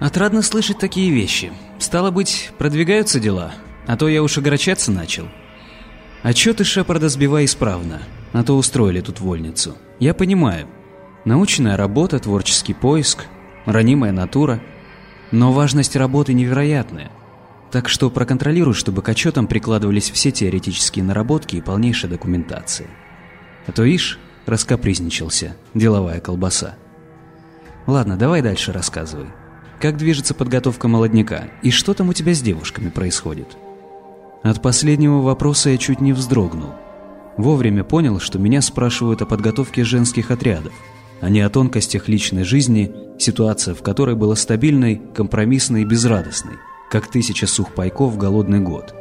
Отрадно слышать такие вещи. Стало быть, продвигаются дела, а то я уж огорчаться начал. Отчеты Шепарда сбивай исправно, а то устроили тут вольницу. Я понимаю, Научная работа, творческий поиск, ранимая натура. Но важность работы невероятная. Так что проконтролируй, чтобы к отчетам прикладывались все теоретические наработки и полнейшая документация. А то, ишь, раскапризничался, деловая колбаса. Ладно, давай дальше рассказывай. Как движется подготовка молодняка? И что там у тебя с девушками происходит? От последнего вопроса я чуть не вздрогнул. Вовремя понял, что меня спрашивают о подготовке женских отрядов – а не о тонкостях личной жизни, ситуация в которой была стабильной, компромиссной и безрадостной, как тысяча сухпайков в голодный год.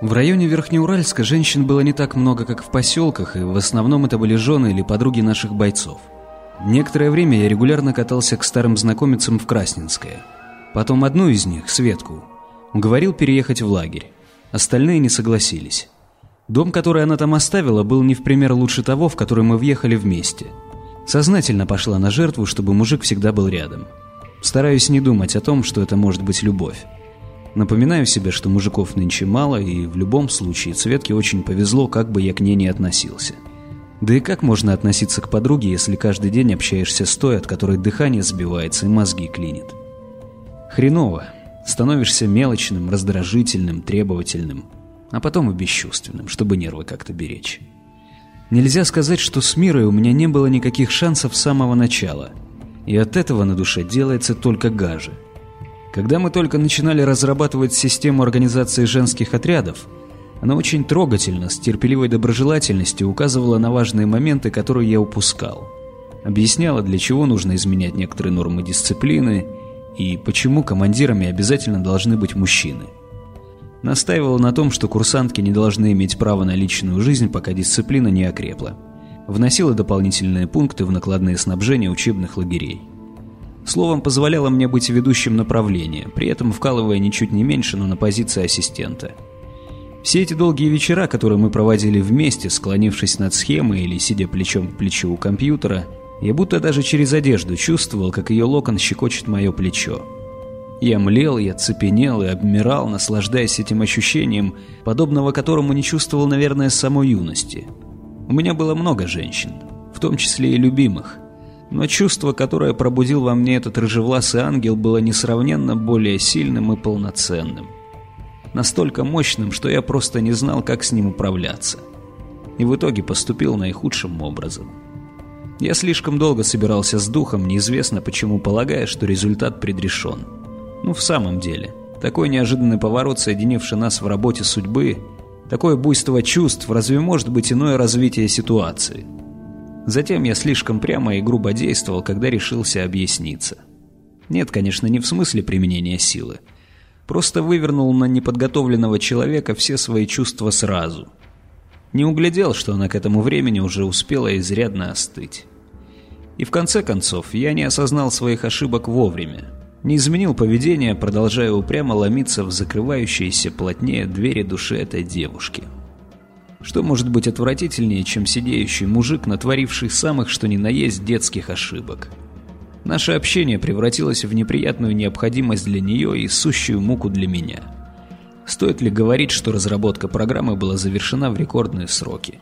В районе Верхнеуральска женщин было не так много, как в поселках, и в основном это были жены или подруги наших бойцов. Некоторое время я регулярно катался к старым знакомицам в Красненское. Потом одну из них, Светку, уговорил переехать в лагерь. Остальные не согласились. Дом, который она там оставила, был не в пример лучше того, в который мы въехали вместе – Сознательно пошла на жертву, чтобы мужик всегда был рядом. Стараюсь не думать о том, что это может быть любовь. Напоминаю себе, что мужиков нынче мало, и в любом случае Цветке очень повезло, как бы я к ней не относился. Да и как можно относиться к подруге, если каждый день общаешься с той, от которой дыхание сбивается и мозги клинит? Хреново. Становишься мелочным, раздражительным, требовательным, а потом и бесчувственным, чтобы нервы как-то беречь. Нельзя сказать, что с Мирой у меня не было никаких шансов с самого начала. И от этого на душе делается только гаже. Когда мы только начинали разрабатывать систему организации женских отрядов, она очень трогательно, с терпеливой доброжелательностью указывала на важные моменты, которые я упускал. Объясняла, для чего нужно изменять некоторые нормы дисциплины и почему командирами обязательно должны быть мужчины – Настаивала на том, что курсантки не должны иметь права на личную жизнь, пока дисциплина не окрепла. Вносила дополнительные пункты в накладные снабжения учебных лагерей. Словом, позволяла мне быть ведущим направления, при этом вкалывая ничуть не меньше, но на позиции ассистента. Все эти долгие вечера, которые мы проводили вместе, склонившись над схемой или сидя плечом к плечу у компьютера, я будто даже через одежду чувствовал, как ее локон щекочет мое плечо. Я млел, я цепенел и обмирал, наслаждаясь этим ощущением, подобного которому не чувствовал, наверное, с самой юности. У меня было много женщин, в том числе и любимых. Но чувство, которое пробудил во мне этот рыжевласый ангел, было несравненно более сильным и полноценным. Настолько мощным, что я просто не знал, как с ним управляться. И в итоге поступил наихудшим образом. Я слишком долго собирался с духом, неизвестно почему полагая, что результат предрешен. Ну, в самом деле, такой неожиданный поворот, соединивший нас в работе судьбы, такое буйство чувств, разве может быть иное развитие ситуации? Затем я слишком прямо и грубо действовал, когда решился объясниться. Нет, конечно, не в смысле применения силы. Просто вывернул на неподготовленного человека все свои чувства сразу. Не углядел, что она к этому времени уже успела изрядно остыть. И в конце концов, я не осознал своих ошибок вовремя. Не изменил поведение, продолжая упрямо ломиться в закрывающиеся плотнее двери души этой девушки. Что может быть отвратительнее, чем сидеющий мужик, натворивший самых что ни на есть детских ошибок? Наше общение превратилось в неприятную необходимость для нее и сущую муку для меня. Стоит ли говорить, что разработка программы была завершена в рекордные сроки?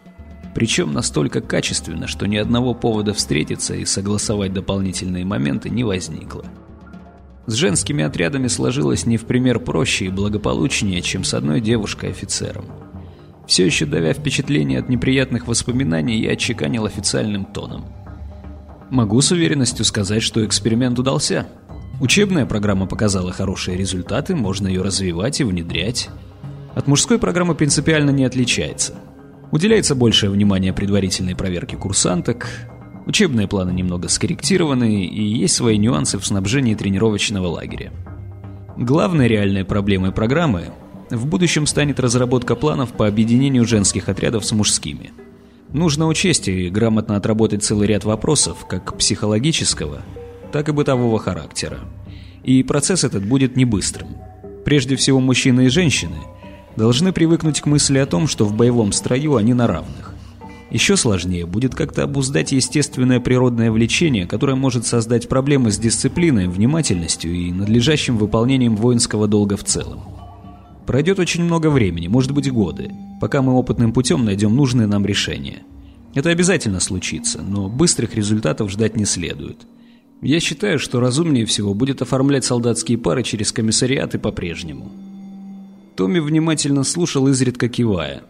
Причем настолько качественно, что ни одного повода встретиться и согласовать дополнительные моменты не возникло. С женскими отрядами сложилось не в пример проще и благополучнее, чем с одной девушкой-офицером. Все еще давя впечатление от неприятных воспоминаний, я отчеканил официальным тоном – Могу с уверенностью сказать, что эксперимент удался. Учебная программа показала хорошие результаты, можно ее развивать и внедрять. От мужской программы принципиально не отличается. Уделяется большее внимание предварительной проверке курсанток, учебные планы немного скорректированы и есть свои нюансы в снабжении тренировочного лагеря. Главной реальной проблемой программы в будущем станет разработка планов по объединению женских отрядов с мужскими – Нужно учесть и грамотно отработать целый ряд вопросов, как психологического, так и бытового характера. И процесс этот будет не быстрым. Прежде всего, мужчины и женщины должны привыкнуть к мысли о том, что в боевом строю они на равных. Еще сложнее будет как-то обуздать естественное природное влечение, которое может создать проблемы с дисциплиной, внимательностью и надлежащим выполнением воинского долга в целом. Пройдет очень много времени, может быть годы, пока мы опытным путем найдем нужное нам решение. Это обязательно случится, но быстрых результатов ждать не следует. Я считаю, что разумнее всего будет оформлять солдатские пары через комиссариаты по-прежнему. Томми внимательно слушал, изредка кивая.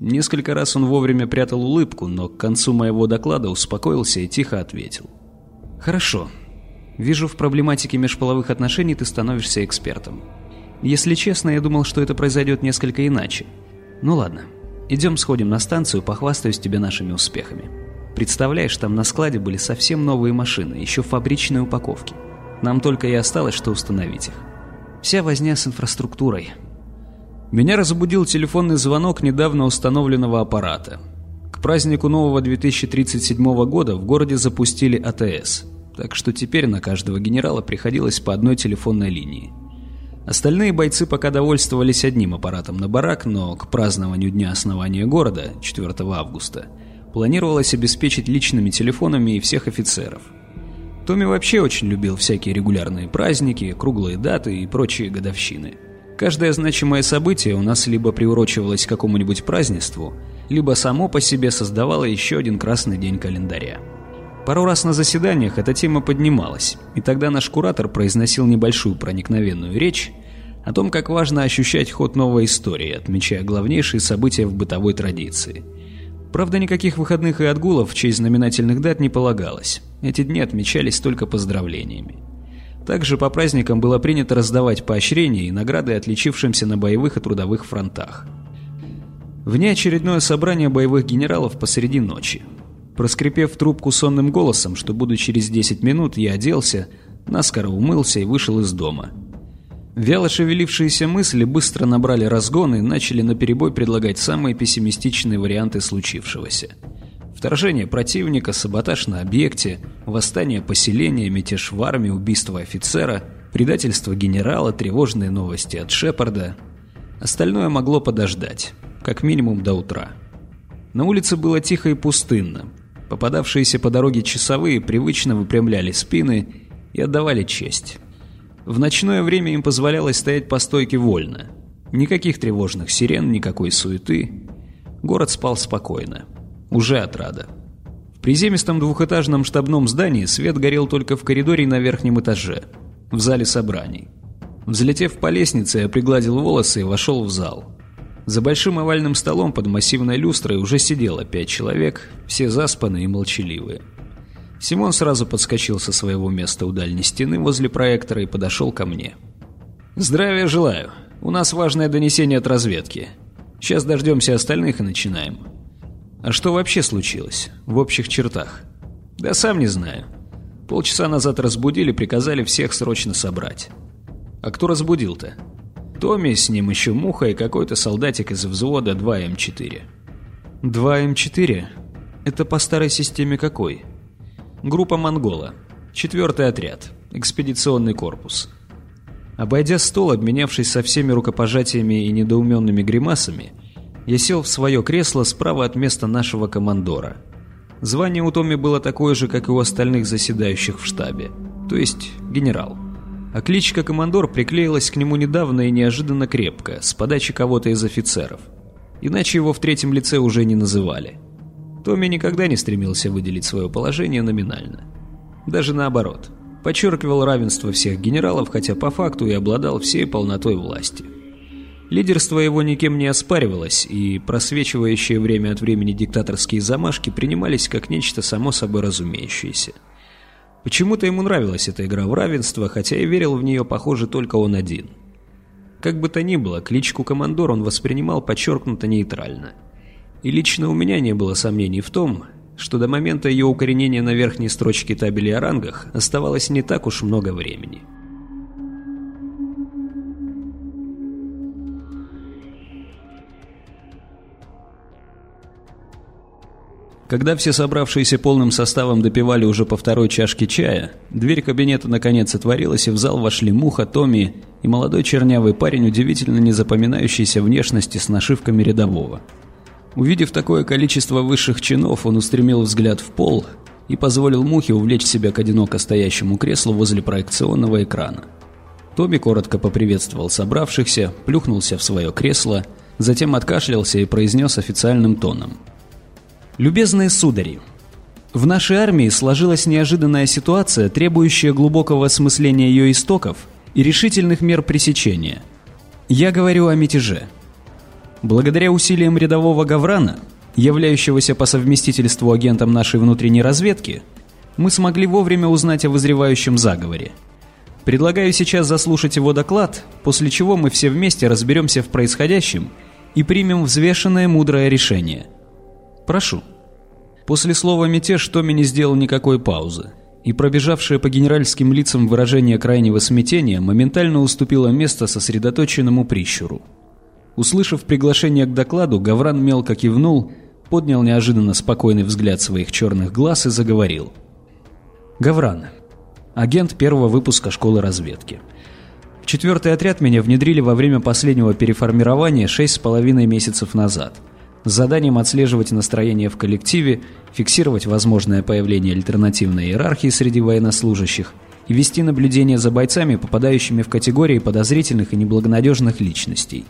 Несколько раз он вовремя прятал улыбку, но к концу моего доклада успокоился и тихо ответил. «Хорошо. Вижу, в проблематике межполовых отношений ты становишься экспертом. Если честно, я думал, что это произойдет несколько иначе. Ну ладно, идем сходим на станцию, похвастаюсь тебе нашими успехами. Представляешь, там на складе были совсем новые машины, еще фабричные упаковки. Нам только и осталось, что установить их. Вся возня с инфраструктурой. Меня разбудил телефонный звонок недавно установленного аппарата. К празднику нового 2037 года в городе запустили АТС, так что теперь на каждого генерала приходилось по одной телефонной линии. Остальные бойцы пока довольствовались одним аппаратом на барак, но к празднованию дня основания города, 4 августа, планировалось обеспечить личными телефонами и всех офицеров. Томми вообще очень любил всякие регулярные праздники, круглые даты и прочие годовщины. Каждое значимое событие у нас либо приурочивалось к какому-нибудь празднеству, либо само по себе создавало еще один красный день календаря. Пару раз на заседаниях эта тема поднималась, и тогда наш куратор произносил небольшую проникновенную речь о том, как важно ощущать ход новой истории, отмечая главнейшие события в бытовой традиции. Правда, никаких выходных и отгулов в честь знаменательных дат не полагалось. Эти дни отмечались только поздравлениями. Также по праздникам было принято раздавать поощрения и награды отличившимся на боевых и трудовых фронтах. Внеочередное собрание боевых генералов посреди ночи. Проскрипев трубку сонным голосом, что буду через 10 минут, я оделся, наскоро умылся и вышел из дома. Вяло шевелившиеся мысли быстро набрали разгон и начали наперебой предлагать самые пессимистичные варианты случившегося. Вторжение противника, саботаж на объекте, восстание поселения, мятеж в армии, убийство офицера, предательство генерала, тревожные новости от Шепарда. Остальное могло подождать, как минимум до утра. На улице было тихо и пустынно, Попадавшиеся по дороге часовые привычно выпрямляли спины и отдавали честь. В ночное время им позволялось стоять по стойке вольно. Никаких тревожных сирен, никакой суеты. Город спал спокойно. Уже отрада. В приземистом двухэтажном штабном здании свет горел только в коридоре на верхнем этаже, в зале собраний. Взлетев по лестнице, я пригладил волосы и вошел в зал. За большим овальным столом под массивной люстрой уже сидело пять человек, все заспанные и молчаливые. Симон сразу подскочил со своего места у дальней стены возле проектора и подошел ко мне. «Здравия желаю. У нас важное донесение от разведки. Сейчас дождемся остальных и начинаем». «А что вообще случилось? В общих чертах?» «Да сам не знаю. Полчаса назад разбудили, приказали всех срочно собрать». «А кто разбудил-то?» Томми, с ним еще Муха и какой-то солдатик из взвода 2М4. 2М4? Это по старой системе какой? Группа Монгола. Четвертый отряд. Экспедиционный корпус. Обойдя стол, обменявшись со всеми рукопожатиями и недоуменными гримасами, я сел в свое кресло справа от места нашего командора. Звание у Томми было такое же, как и у остальных заседающих в штабе, то есть генерал. А кличка «Командор» приклеилась к нему недавно и неожиданно крепко, с подачи кого-то из офицеров. Иначе его в третьем лице уже не называли. Томми никогда не стремился выделить свое положение номинально. Даже наоборот. Подчеркивал равенство всех генералов, хотя по факту и обладал всей полнотой власти. Лидерство его никем не оспаривалось, и просвечивающие время от времени диктаторские замашки принимались как нечто само собой разумеющееся – Почему-то ему нравилась эта игра в равенство, хотя и верил в нее, похоже, только он один. Как бы то ни было, кличку Командор он воспринимал подчеркнуто нейтрально. И лично у меня не было сомнений в том, что до момента ее укоренения на верхней строчке табели о рангах оставалось не так уж много времени. Когда все собравшиеся полным составом допивали уже по второй чашке чая, дверь кабинета наконец отворилась, и в зал вошли Муха, Томми и молодой чернявый парень, удивительно не запоминающийся внешности с нашивками рядового. Увидев такое количество высших чинов, он устремил взгляд в пол и позволил Мухе увлечь себя к одиноко стоящему креслу возле проекционного экрана. Томми коротко поприветствовал собравшихся, плюхнулся в свое кресло, затем откашлялся и произнес официальным тоном – Любезные судари, в нашей армии сложилась неожиданная ситуация, требующая глубокого осмысления ее истоков и решительных мер пресечения. Я говорю о мятеже. Благодаря усилиям рядового Гаврана, являющегося по совместительству агентом нашей внутренней разведки, мы смогли вовремя узнать о вызревающем заговоре. Предлагаю сейчас заслушать его доклад, после чего мы все вместе разберемся в происходящем и примем взвешенное мудрое решение – Прошу». После слова «мятеж» Томми не сделал никакой паузы, и пробежавшее по генеральским лицам выражение крайнего смятения моментально уступило место сосредоточенному прищуру. Услышав приглашение к докладу, Гавран мелко кивнул, поднял неожиданно спокойный взгляд своих черных глаз и заговорил. «Гавран, агент первого выпуска школы разведки. В четвертый отряд меня внедрили во время последнего переформирования шесть с половиной месяцев назад – с заданием отслеживать настроение в коллективе, фиксировать возможное появление альтернативной иерархии среди военнослужащих и вести наблюдение за бойцами, попадающими в категории подозрительных и неблагонадежных личностей.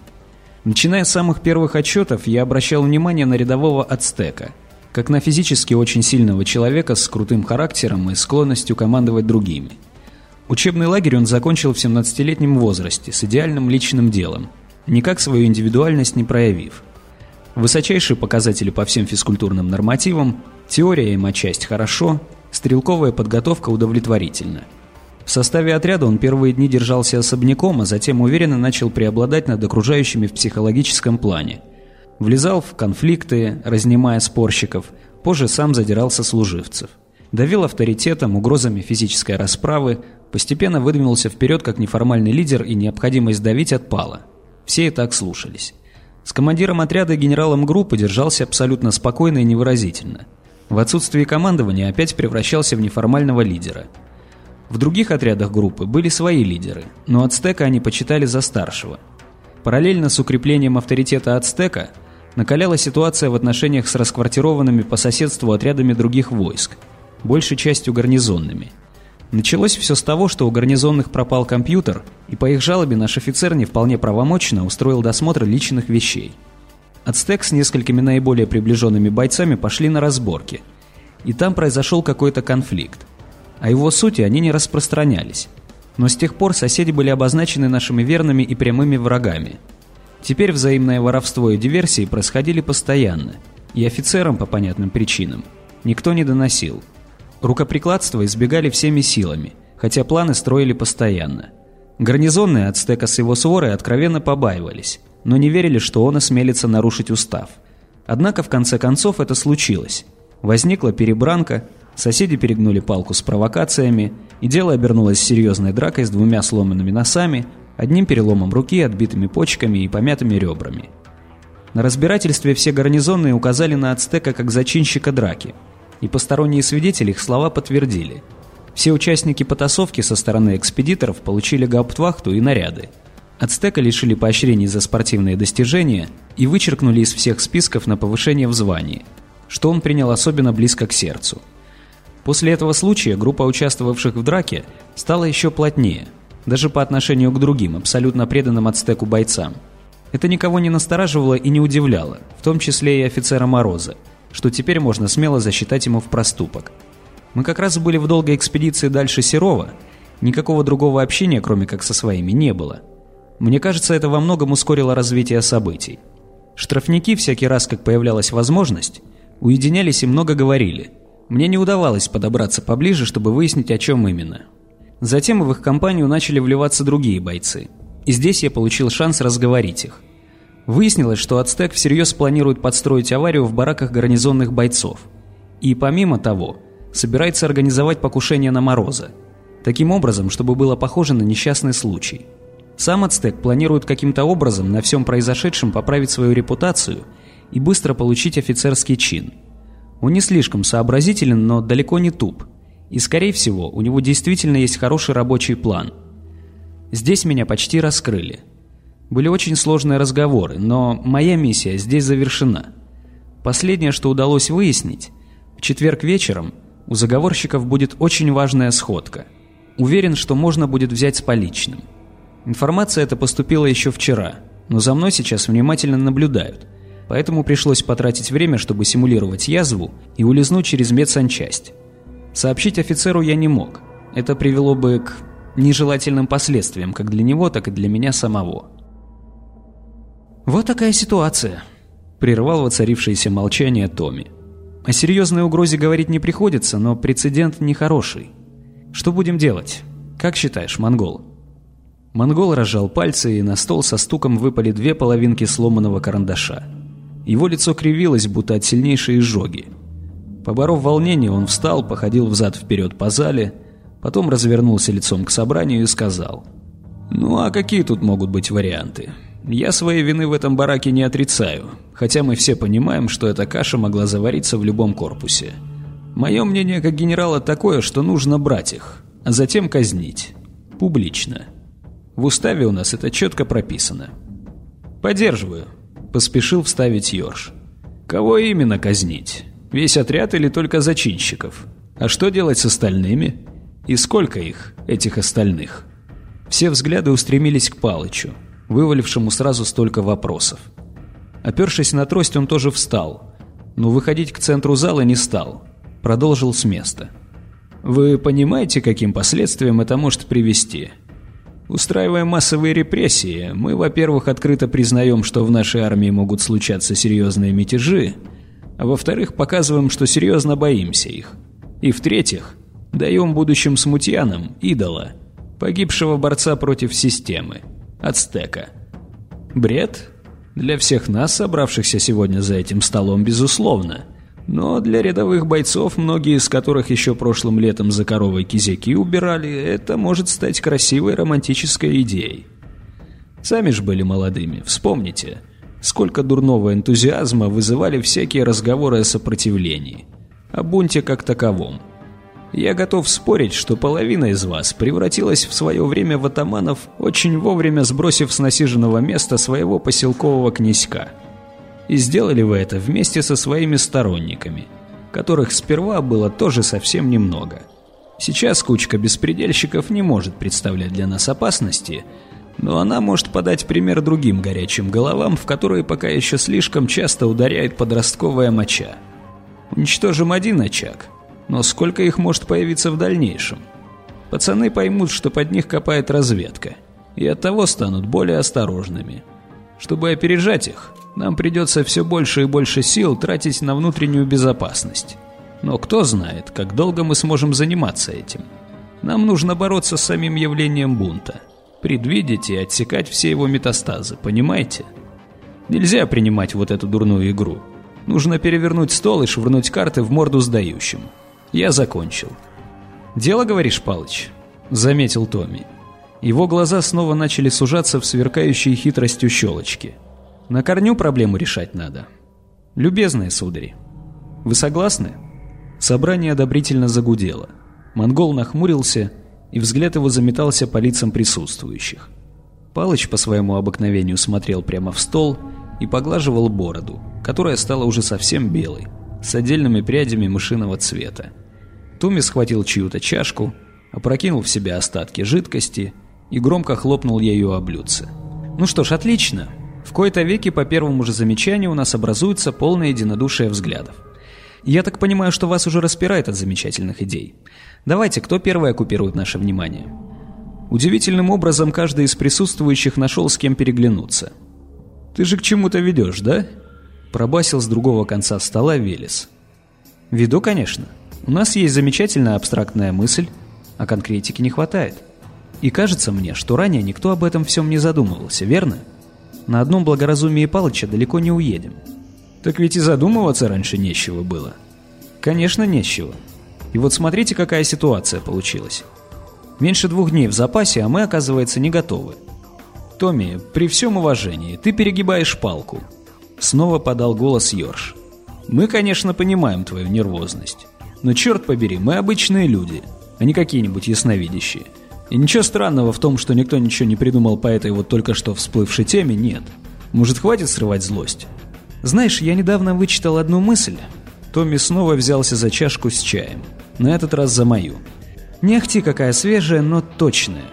Начиная с самых первых отчетов, я обращал внимание на рядового ацтека, как на физически очень сильного человека с крутым характером и склонностью командовать другими. Учебный лагерь он закончил в 17-летнем возрасте, с идеальным личным делом, никак свою индивидуальность не проявив – Высочайшие показатели по всем физкультурным нормативам, теория и матчасть хорошо, стрелковая подготовка удовлетворительна. В составе отряда он первые дни держался особняком, а затем уверенно начал преобладать над окружающими в психологическом плане. Влезал в конфликты, разнимая спорщиков, позже сам задирался служивцев. Давил авторитетом, угрозами физической расправы, постепенно выдвинулся вперед как неформальный лидер и необходимость давить отпала. Все и так слушались. С командиром отряда и генералом группы держался абсолютно спокойно и невыразительно. В отсутствии командования опять превращался в неформального лидера. В других отрядах группы были свои лидеры, но Ацтека они почитали за старшего. Параллельно с укреплением авторитета Ацтека накаляла ситуация в отношениях с расквартированными по соседству отрядами других войск, большей частью гарнизонными – Началось все с того, что у гарнизонных пропал компьютер, и по их жалобе наш офицер не вполне правомочно устроил досмотр личных вещей. Ацтек с несколькими наиболее приближенными бойцами пошли на разборки. И там произошел какой-то конфликт. О его сути они не распространялись. Но с тех пор соседи были обозначены нашими верными и прямыми врагами. Теперь взаимное воровство и диверсии происходили постоянно, и офицерам по понятным причинам никто не доносил – Рукоприкладства избегали всеми силами, хотя планы строили постоянно. Гарнизонные ацтека с его сворой откровенно побаивались, но не верили, что он осмелится нарушить устав. Однако в конце концов это случилось. Возникла перебранка, соседи перегнули палку с провокациями, и дело обернулось серьезной дракой с двумя сломанными носами, Одним переломом руки, отбитыми почками и помятыми ребрами. На разбирательстве все гарнизонные указали на ацтека как зачинщика драки, и посторонние свидетели их слова подтвердили. Все участники потасовки со стороны экспедиторов получили гауптвахту и наряды. Ацтека лишили поощрений за спортивные достижения и вычеркнули из всех списков на повышение в звании, что он принял особенно близко к сердцу. После этого случая группа участвовавших в драке стала еще плотнее, даже по отношению к другим, абсолютно преданным ацтеку бойцам. Это никого не настораживало и не удивляло, в том числе и офицера Мороза, что теперь можно смело засчитать ему в проступок. Мы как раз были в долгой экспедиции дальше Серова, никакого другого общения, кроме как со своими, не было. Мне кажется, это во многом ускорило развитие событий. Штрафники всякий раз, как появлялась возможность, уединялись и много говорили. Мне не удавалось подобраться поближе, чтобы выяснить, о чем именно. Затем в их компанию начали вливаться другие бойцы. И здесь я получил шанс разговорить их. Выяснилось, что Ацтек всерьез планирует подстроить аварию в бараках гарнизонных бойцов. И помимо того, собирается организовать покушение на Мороза. Таким образом, чтобы было похоже на несчастный случай. Сам Ацтек планирует каким-то образом на всем произошедшем поправить свою репутацию и быстро получить офицерский чин. Он не слишком сообразителен, но далеко не туп. И, скорее всего, у него действительно есть хороший рабочий план. Здесь меня почти раскрыли. Были очень сложные разговоры, но моя миссия здесь завершена. Последнее, что удалось выяснить, в четверг вечером у заговорщиков будет очень важная сходка. Уверен, что можно будет взять с поличным. Информация эта поступила еще вчера, но за мной сейчас внимательно наблюдают, поэтому пришлось потратить время, чтобы симулировать язву и улизнуть через медсанчасть. Сообщить офицеру я не мог. Это привело бы к нежелательным последствиям как для него, так и для меня самого. «Вот такая ситуация», — прервал воцарившееся молчание Томми. «О серьезной угрозе говорить не приходится, но прецедент нехороший. Что будем делать? Как считаешь, монгол?» Монгол разжал пальцы, и на стол со стуком выпали две половинки сломанного карандаша. Его лицо кривилось, будто от сильнейшей изжоги. Поборов волнение, он встал, походил взад-вперед по зале, потом развернулся лицом к собранию и сказал. «Ну а какие тут могут быть варианты? Я своей вины в этом бараке не отрицаю, хотя мы все понимаем, что эта каша могла завариться в любом корпусе. Мое мнение как генерала такое, что нужно брать их, а затем казнить. Публично». В уставе у нас это четко прописано. «Поддерживаю», — поспешил вставить Йорш. «Кого именно казнить? Весь отряд или только зачинщиков? А что делать с остальными? И сколько их, этих остальных?» Все взгляды устремились к Палычу, вывалившему сразу столько вопросов. Опершись на трость, он тоже встал, но выходить к центру зала не стал. Продолжил с места. «Вы понимаете, каким последствиям это может привести?» Устраивая массовые репрессии, мы, во-первых, открыто признаем, что в нашей армии могут случаться серьезные мятежи, а во-вторых, показываем, что серьезно боимся их. И в-третьих, даем будущим смутьянам идола, погибшего борца против системы, ацтека. Бред? Для всех нас, собравшихся сегодня за этим столом, безусловно – но для рядовых бойцов, многие из которых еще прошлым летом за коровой кизяки убирали, это может стать красивой романтической идеей. Сами же были молодыми, вспомните, сколько дурного энтузиазма вызывали всякие разговоры о сопротивлении, о бунте как таковом. Я готов спорить, что половина из вас превратилась в свое время в атаманов, очень вовремя сбросив с насиженного места своего поселкового князька – и сделали вы это вместе со своими сторонниками, которых сперва было тоже совсем немного. Сейчас кучка беспредельщиков не может представлять для нас опасности, но она может подать пример другим горячим головам, в которые пока еще слишком часто ударяет подростковая моча. Уничтожим один очаг, но сколько их может появиться в дальнейшем? Пацаны поймут, что под них копает разведка, и оттого станут более осторожными. Чтобы опережать их, нам придется все больше и больше сил тратить на внутреннюю безопасность. Но кто знает, как долго мы сможем заниматься этим. Нам нужно бороться с самим явлением бунта. Предвидеть и отсекать все его метастазы, понимаете? Нельзя принимать вот эту дурную игру. Нужно перевернуть стол и швырнуть карты в морду сдающим. Я закончил. «Дело, говоришь, Палыч?» — заметил Томми. Его глаза снова начали сужаться в сверкающие хитростью щелочки. На корню проблему решать надо. Любезные судари, вы согласны? Собрание одобрительно загудело. Монгол нахмурился, и взгляд его заметался по лицам присутствующих. Палыч по своему обыкновению смотрел прямо в стол и поглаживал бороду, которая стала уже совсем белой, с отдельными прядями мышиного цвета. Туми схватил чью-то чашку, опрокинул в себя остатки жидкости и громко хлопнул ею о блюдце. «Ну что ж, отлично. В кои-то веки по первому же замечанию у нас образуется полное единодушие взглядов. Я так понимаю, что вас уже распирает от замечательных идей. Давайте, кто первый оккупирует наше внимание?» Удивительным образом каждый из присутствующих нашел с кем переглянуться. «Ты же к чему-то ведешь, да?» Пробасил с другого конца стола Велес. «Веду, конечно. У нас есть замечательная абстрактная мысль, а конкретики не хватает. И кажется мне, что ранее никто об этом всем не задумывался, верно? На одном благоразумии Палыча далеко не уедем». «Так ведь и задумываться раньше нечего было». «Конечно, нечего. И вот смотрите, какая ситуация получилась. Меньше двух дней в запасе, а мы, оказывается, не готовы. Томми, при всем уважении, ты перегибаешь палку. Снова подал голос Йорш. Мы, конечно, понимаем твою нервозность. Но черт побери, мы обычные люди, а не какие-нибудь ясновидящие. И ничего странного в том, что никто ничего не придумал по этой вот только что всплывшей теме, нет. Может, хватит срывать злость? Знаешь, я недавно вычитал одну мысль. Томми снова взялся за чашку с чаем. На этот раз за мою. Не ахти какая свежая, но точная.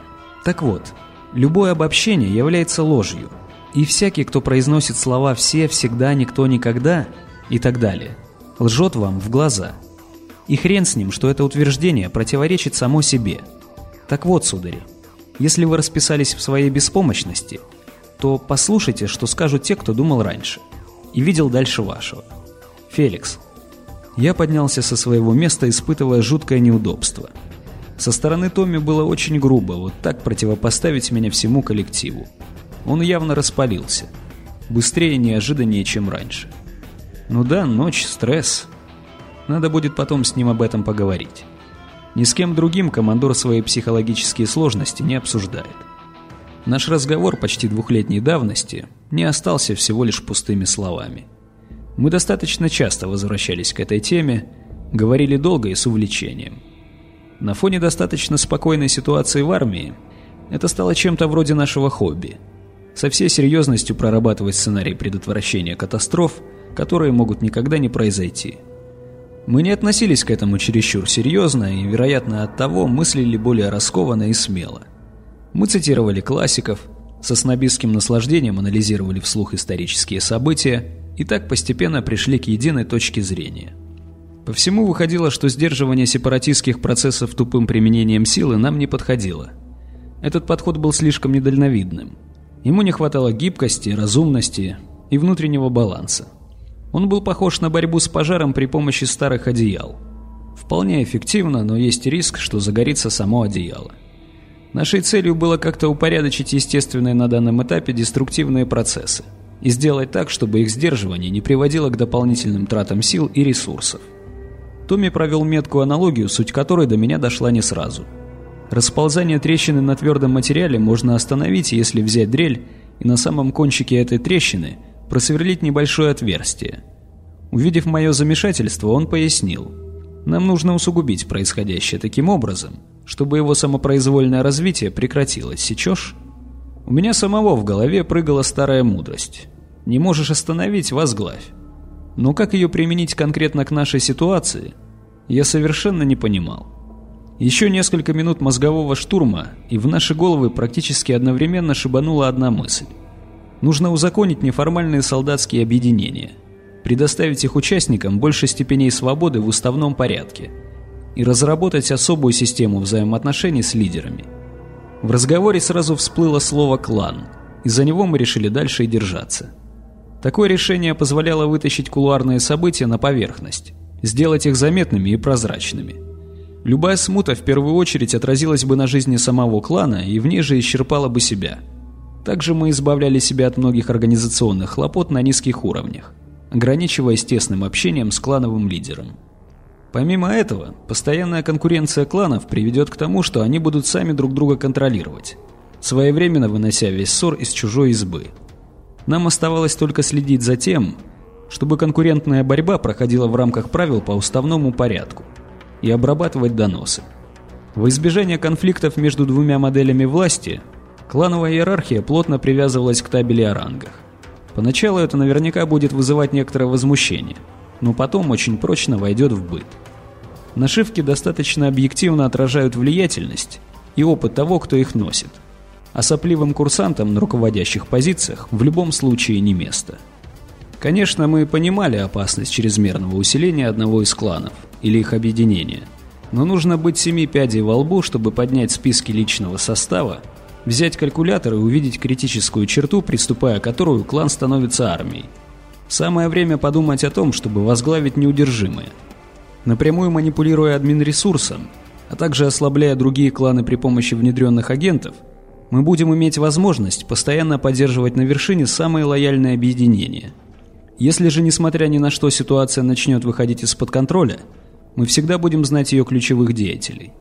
Так вот, любое обобщение является ложью. И всякий, кто произносит слова «все», «всегда», «никто», «никогда» и так далее, лжет вам в глаза. И хрен с ним, что это утверждение противоречит само себе. Так вот, судари, если вы расписались в своей беспомощности, то послушайте, что скажут те, кто думал раньше и видел дальше вашего. Феликс. Я поднялся со своего места, испытывая жуткое неудобство – со стороны Томми было очень грубо вот так противопоставить меня всему коллективу. Он явно распалился. Быстрее и неожиданнее, чем раньше. Ну да, ночь, стресс. Надо будет потом с ним об этом поговорить. Ни с кем другим командор свои психологические сложности не обсуждает. Наш разговор почти двухлетней давности не остался всего лишь пустыми словами. Мы достаточно часто возвращались к этой теме, говорили долго и с увлечением. На фоне достаточно спокойной ситуации в армии это стало чем-то вроде нашего хобби. Со всей серьезностью прорабатывать сценарий предотвращения катастроф, которые могут никогда не произойти. Мы не относились к этому чересчур серьезно и, вероятно, от того мыслили более раскованно и смело. Мы цитировали классиков, со снобистским наслаждением анализировали вслух исторические события и так постепенно пришли к единой точке зрения – по всему выходило, что сдерживание сепаратистских процессов тупым применением силы нам не подходило. Этот подход был слишком недальновидным. Ему не хватало гибкости, разумности и внутреннего баланса. Он был похож на борьбу с пожаром при помощи старых одеял. Вполне эффективно, но есть риск, что загорится само одеяло. Нашей целью было как-то упорядочить естественные на данном этапе деструктивные процессы и сделать так, чтобы их сдерживание не приводило к дополнительным тратам сил и ресурсов. Томми провел меткую аналогию, суть которой до меня дошла не сразу. Расползание трещины на твердом материале можно остановить, если взять дрель и на самом кончике этой трещины просверлить небольшое отверстие. Увидев мое замешательство, он пояснил. Нам нужно усугубить происходящее таким образом, чтобы его самопроизвольное развитие прекратилось, сечешь? У меня самого в голове прыгала старая мудрость. Не можешь остановить – возглавь. Но как ее применить конкретно к нашей ситуации, я совершенно не понимал. Еще несколько минут мозгового штурма, и в наши головы практически одновременно шибанула одна мысль. Нужно узаконить неформальные солдатские объединения, предоставить их участникам больше степеней свободы в уставном порядке и разработать особую систему взаимоотношений с лидерами. В разговоре сразу всплыло слово «клан», и за него мы решили дальше и держаться. Такое решение позволяло вытащить кулуарные события на поверхность, сделать их заметными и прозрачными. Любая смута в первую очередь отразилась бы на жизни самого клана и в ней же исчерпала бы себя. Также мы избавляли себя от многих организационных хлопот на низких уровнях, ограничиваясь тесным общением с клановым лидером. Помимо этого, постоянная конкуренция кланов приведет к тому, что они будут сами друг друга контролировать. своевременно вынося весь ссор из чужой избы. Нам оставалось только следить за тем, чтобы конкурентная борьба проходила в рамках правил по уставному порядку и обрабатывать доносы. В избежание конфликтов между двумя моделями власти, клановая иерархия плотно привязывалась к табели о рангах. Поначалу это наверняка будет вызывать некоторое возмущение, но потом очень прочно войдет в быт. Нашивки достаточно объективно отражают влиятельность и опыт того, кто их носит. А сопливым курсантам на руководящих позициях в любом случае не место. Конечно, мы понимали опасность чрезмерного усиления одного из кланов или их объединения, но нужно быть семи пядей во лбу, чтобы поднять списки личного состава, взять калькулятор и увидеть критическую черту, приступая к которую клан становится армией. Самое время подумать о том, чтобы возглавить неудержимое. Напрямую манипулируя админ-ресурсом, а также ослабляя другие кланы при помощи внедренных агентов, мы будем иметь возможность постоянно поддерживать на вершине самые лояльные объединения – если же, несмотря ни на что, ситуация начнет выходить из-под контроля, мы всегда будем знать ее ключевых деятелей,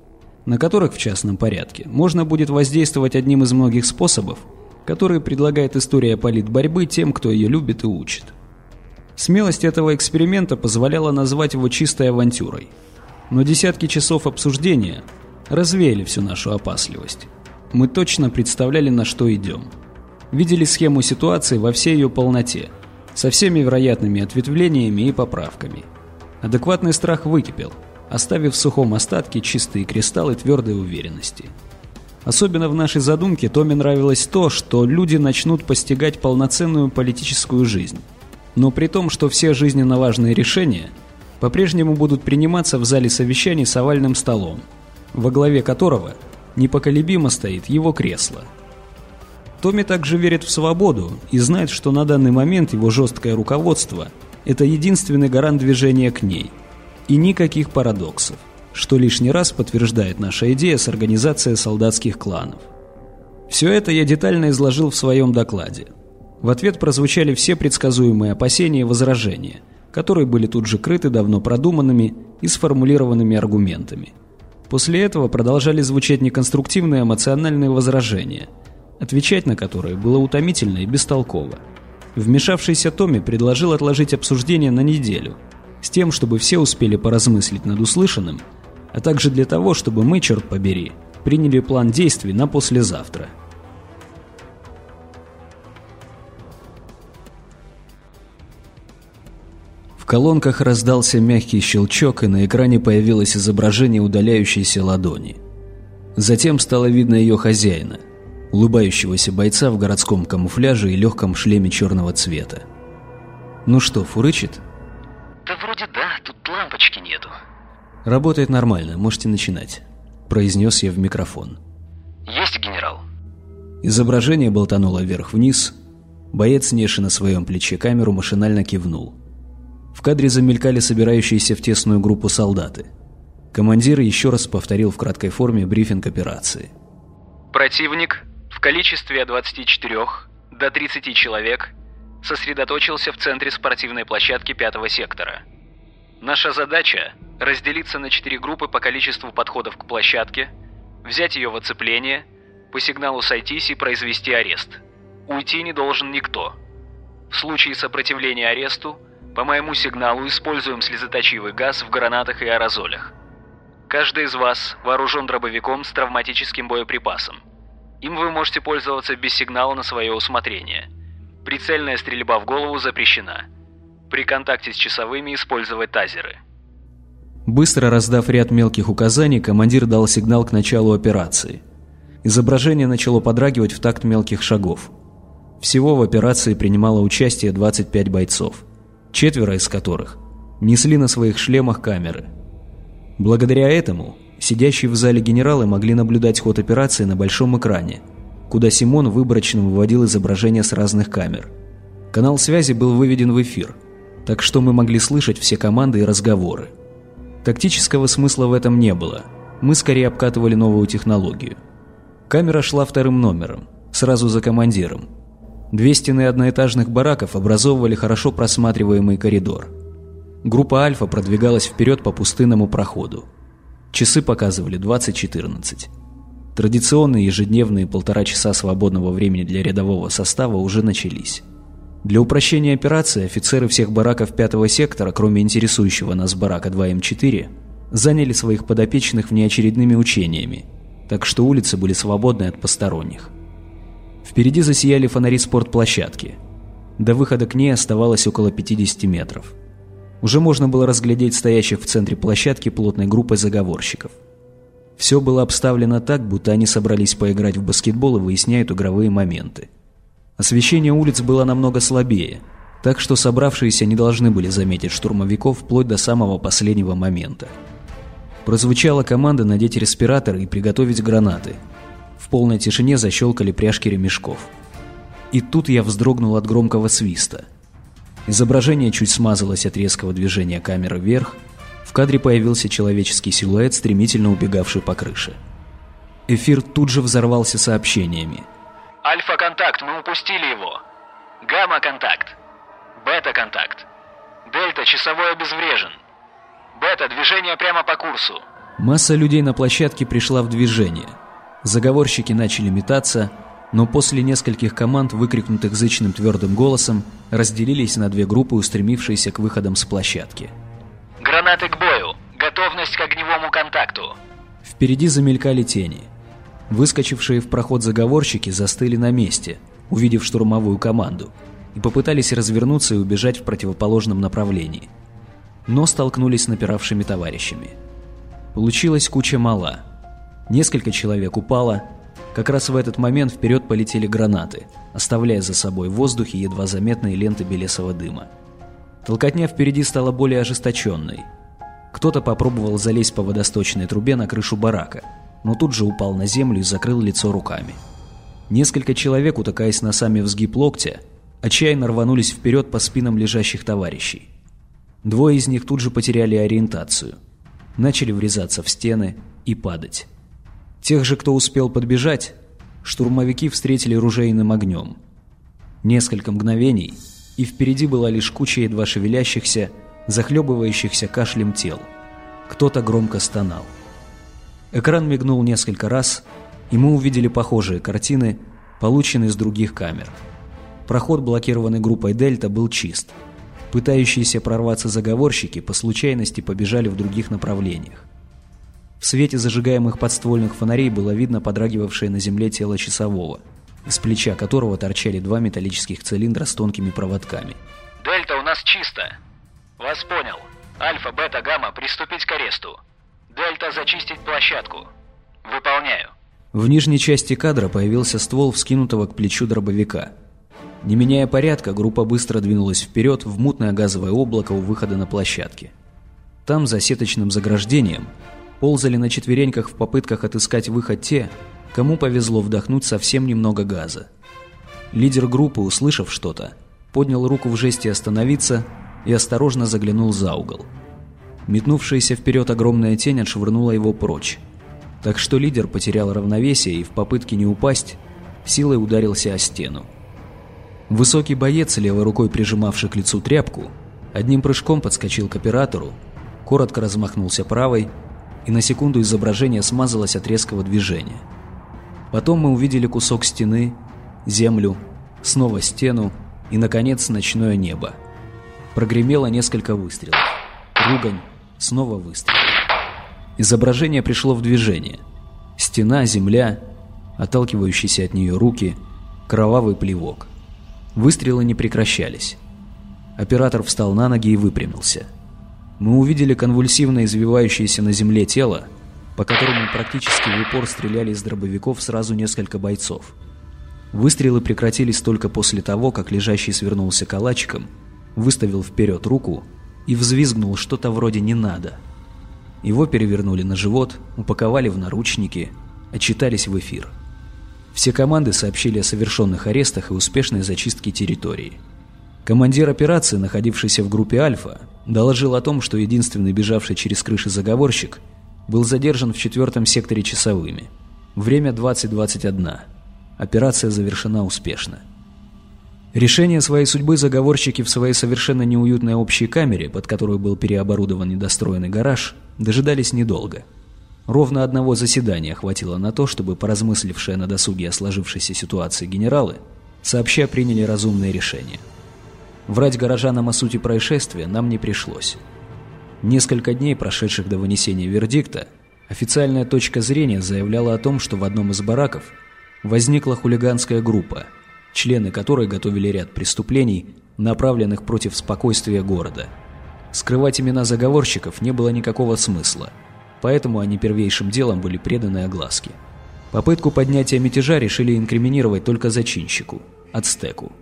на которых в частном порядке можно будет воздействовать одним из многих способов, которые предлагает история политборьбы тем, кто ее любит и учит. Смелость этого эксперимента позволяла назвать его чистой авантюрой. Но десятки часов обсуждения развеяли всю нашу опасливость. Мы точно представляли, на что идем. Видели схему ситуации во всей ее полноте – со всеми вероятными ответвлениями и поправками. Адекватный страх выкипел, оставив в сухом остатке чистые кристаллы твердой уверенности. Особенно в нашей задумке Томе нравилось то, что люди начнут постигать полноценную политическую жизнь. Но при том, что все жизненно важные решения по-прежнему будут приниматься в зале совещаний с овальным столом, во главе которого непоколебимо стоит его кресло – Томми также верит в свободу и знает, что на данный момент его жесткое руководство – это единственный гарант движения к ней. И никаких парадоксов, что лишний раз подтверждает наша идея с организацией солдатских кланов. Все это я детально изложил в своем докладе. В ответ прозвучали все предсказуемые опасения и возражения, которые были тут же крыты давно продуманными и сформулированными аргументами. После этого продолжали звучать неконструктивные эмоциональные возражения – отвечать на которые было утомительно и бестолково. Вмешавшийся Томми предложил отложить обсуждение на неделю, с тем, чтобы все успели поразмыслить над услышанным, а также для того, чтобы мы, черт побери, приняли план действий на послезавтра. В колонках раздался мягкий щелчок, и на экране появилось изображение удаляющейся ладони. Затем стало видно ее хозяина – улыбающегося бойца в городском камуфляже и легком шлеме черного цвета. «Ну что, фурычит?» «Да вроде да, тут лампочки нету». «Работает нормально, можете начинать», – произнес я в микрофон. «Есть, генерал». Изображение болтануло вверх-вниз. Боец, несший на своем плече камеру, машинально кивнул. В кадре замелькали собирающиеся в тесную группу солдаты. Командир еще раз повторил в краткой форме брифинг операции. «Противник в количестве от 24 до 30 человек сосредоточился в центре спортивной площадки пятого сектора. Наша задача – разделиться на четыре группы по количеству подходов к площадке, взять ее в оцепление, по сигналу сойтись и произвести арест. Уйти не должен никто. В случае сопротивления аресту, по моему сигналу используем слезоточивый газ в гранатах и аэрозолях. Каждый из вас вооружен дробовиком с травматическим боеприпасом. Им вы можете пользоваться без сигнала на свое усмотрение. Прицельная стрельба в голову запрещена. При контакте с часовыми использовать тазеры. Быстро раздав ряд мелких указаний, командир дал сигнал к началу операции. Изображение начало подрагивать в такт мелких шагов. Всего в операции принимало участие 25 бойцов, четверо из которых несли на своих шлемах камеры. Благодаря этому Сидящие в зале генералы могли наблюдать ход операции на большом экране, куда Симон выборочно выводил изображения с разных камер. Канал связи был выведен в эфир, так что мы могли слышать все команды и разговоры. Тактического смысла в этом не было, мы скорее обкатывали новую технологию. Камера шла вторым номером, сразу за командиром. Две стены одноэтажных бараков образовывали хорошо просматриваемый коридор. Группа «Альфа» продвигалась вперед по пустынному проходу. Часы показывали 20.14. Традиционные ежедневные полтора часа свободного времени для рядового состава уже начались. Для упрощения операции офицеры всех бараков пятого сектора, кроме интересующего нас барака 2М4, заняли своих подопечных внеочередными учениями, так что улицы были свободны от посторонних. Впереди засияли фонари спортплощадки. До выхода к ней оставалось около 50 метров. Уже можно было разглядеть стоящих в центре площадки плотной группой заговорщиков. Все было обставлено так, будто они собрались поиграть в баскетбол и выясняют игровые моменты. Освещение улиц было намного слабее, так что собравшиеся не должны были заметить штурмовиков вплоть до самого последнего момента. Прозвучала команда надеть респираторы и приготовить гранаты. В полной тишине защелкали пряжки ремешков. И тут я вздрогнул от громкого свиста. Изображение чуть смазалось от резкого движения камеры вверх, в кадре появился человеческий силуэт, стремительно убегавший по крыше. Эфир тут же взорвался сообщениями. «Альфа-контакт, мы упустили его. Гамма-контакт. Бета-контакт. Дельта, часовой обезврежен. Бета, движение прямо по курсу». Масса людей на площадке пришла в движение. Заговорщики начали метаться, но после нескольких команд, выкрикнутых зычным твердым голосом, разделились на две группы, устремившиеся к выходам с площадки. Гранаты к бою. Готовность к огневому контакту. Впереди замелькали тени. Выскочившие в проход заговорщики застыли на месте, увидев штурмовую команду, и попытались развернуться и убежать в противоположном направлении. Но столкнулись с напиравшими товарищами. Получилась куча мала. Несколько человек упало. Как раз в этот момент вперед полетели гранаты, оставляя за собой в воздухе едва заметные ленты белесого дыма. Толкотня впереди стала более ожесточенной. Кто-то попробовал залезть по водосточной трубе на крышу барака, но тут же упал на землю и закрыл лицо руками. Несколько человек, утыкаясь носами в сгиб локтя, отчаянно рванулись вперед по спинам лежащих товарищей. Двое из них тут же потеряли ориентацию. Начали врезаться в стены и падать. Тех же, кто успел подбежать, штурмовики встретили ружейным огнем. Несколько мгновений – и впереди была лишь куча едва шевелящихся, захлебывающихся кашлем тел. Кто-то громко стонал. Экран мигнул несколько раз, и мы увидели похожие картины, полученные с других камер. Проход, блокированный группой «Дельта», был чист. Пытающиеся прорваться заговорщики по случайности побежали в других направлениях. В свете зажигаемых подствольных фонарей было видно подрагивавшее на земле тело часового – из плеча которого торчали два металлических цилиндра с тонкими проводками. «Дельта, у нас чисто!» «Вас понял. Альфа, бета, гамма, приступить к аресту. Дельта, зачистить площадку. Выполняю». В нижней части кадра появился ствол вскинутого к плечу дробовика. Не меняя порядка, группа быстро двинулась вперед в мутное газовое облако у выхода на площадке. Там, за сеточным заграждением, ползали на четвереньках в попытках отыскать выход те, кому повезло вдохнуть совсем немного газа. Лидер группы, услышав что-то, поднял руку в жесте остановиться и осторожно заглянул за угол. Метнувшаяся вперед огромная тень отшвырнула его прочь. Так что лидер потерял равновесие и в попытке не упасть, силой ударился о стену. Высокий боец, левой рукой прижимавший к лицу тряпку, одним прыжком подскочил к оператору, коротко размахнулся правой, и на секунду изображение смазалось от резкого движения – Потом мы увидели кусок стены, землю, снова стену и, наконец, ночное небо. Прогремело несколько выстрелов. Ругань, снова выстрел. Изображение пришло в движение. Стена, земля, отталкивающиеся от нее руки, кровавый плевок. Выстрелы не прекращались. Оператор встал на ноги и выпрямился. Мы увидели конвульсивно извивающееся на земле тело, по которому практически в упор стреляли из дробовиков сразу несколько бойцов. Выстрелы прекратились только после того, как лежащий свернулся калачиком, выставил вперед руку и взвизгнул что-то вроде «не надо». Его перевернули на живот, упаковали в наручники, отчитались в эфир. Все команды сообщили о совершенных арестах и успешной зачистке территории. Командир операции, находившийся в группе «Альфа», доложил о том, что единственный бежавший через крыши заговорщик – был задержан в четвертом секторе часовыми. Время 20.21. Операция завершена успешно. Решение своей судьбы заговорщики в своей совершенно неуютной общей камере, под которую был переоборудован недостроенный гараж, дожидались недолго. Ровно одного заседания хватило на то, чтобы поразмыслившие на досуге о сложившейся ситуации генералы сообща приняли разумное решение. Врать горожанам о сути происшествия нам не пришлось. Несколько дней, прошедших до вынесения вердикта, официальная точка зрения заявляла о том, что в одном из бараков возникла хулиганская группа, члены которой готовили ряд преступлений, направленных против спокойствия города. Скрывать имена заговорщиков не было никакого смысла – поэтому они первейшим делом были преданы огласке. Попытку поднятия мятежа решили инкриминировать только зачинщику – Ацтеку.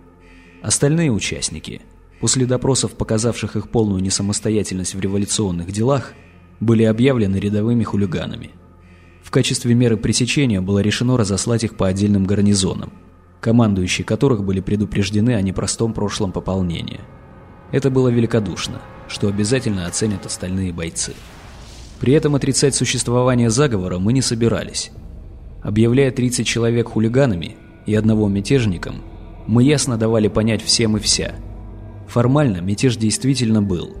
Остальные участники, после допросов, показавших их полную несамостоятельность в революционных делах, были объявлены рядовыми хулиганами. В качестве меры пресечения было решено разослать их по отдельным гарнизонам, командующие которых были предупреждены о непростом прошлом пополнения. Это было великодушно, что обязательно оценят остальные бойцы. При этом отрицать существование заговора мы не собирались. Объявляя 30 человек хулиганами и одного мятежником, мы ясно давали понять всем и вся. Формально мятеж действительно был.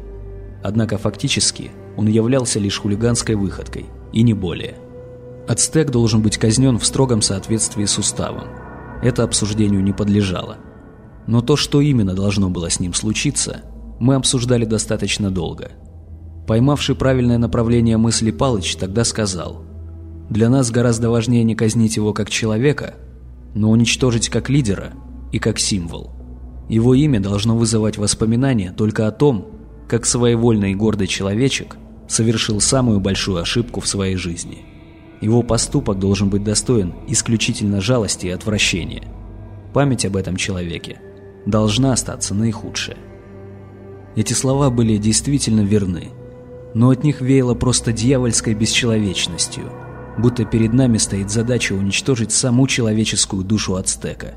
Однако фактически он являлся лишь хулиганской выходкой, и не более. Ацтек должен быть казнен в строгом соответствии с уставом. Это обсуждению не подлежало. Но то, что именно должно было с ним случиться, мы обсуждали достаточно долго – Поймавший правильное направление мысли Палыч тогда сказал, «Для нас гораздо важнее не казнить его как человека, но уничтожить как лидера и как символ. Его имя должно вызывать воспоминания только о том, как своевольный и гордый человечек совершил самую большую ошибку в своей жизни. Его поступок должен быть достоин исключительно жалости и отвращения. Память об этом человеке должна остаться наихудшая. Эти слова были действительно верны – но от них веяло просто дьявольской бесчеловечностью, будто перед нами стоит задача уничтожить саму человеческую душу ацтека.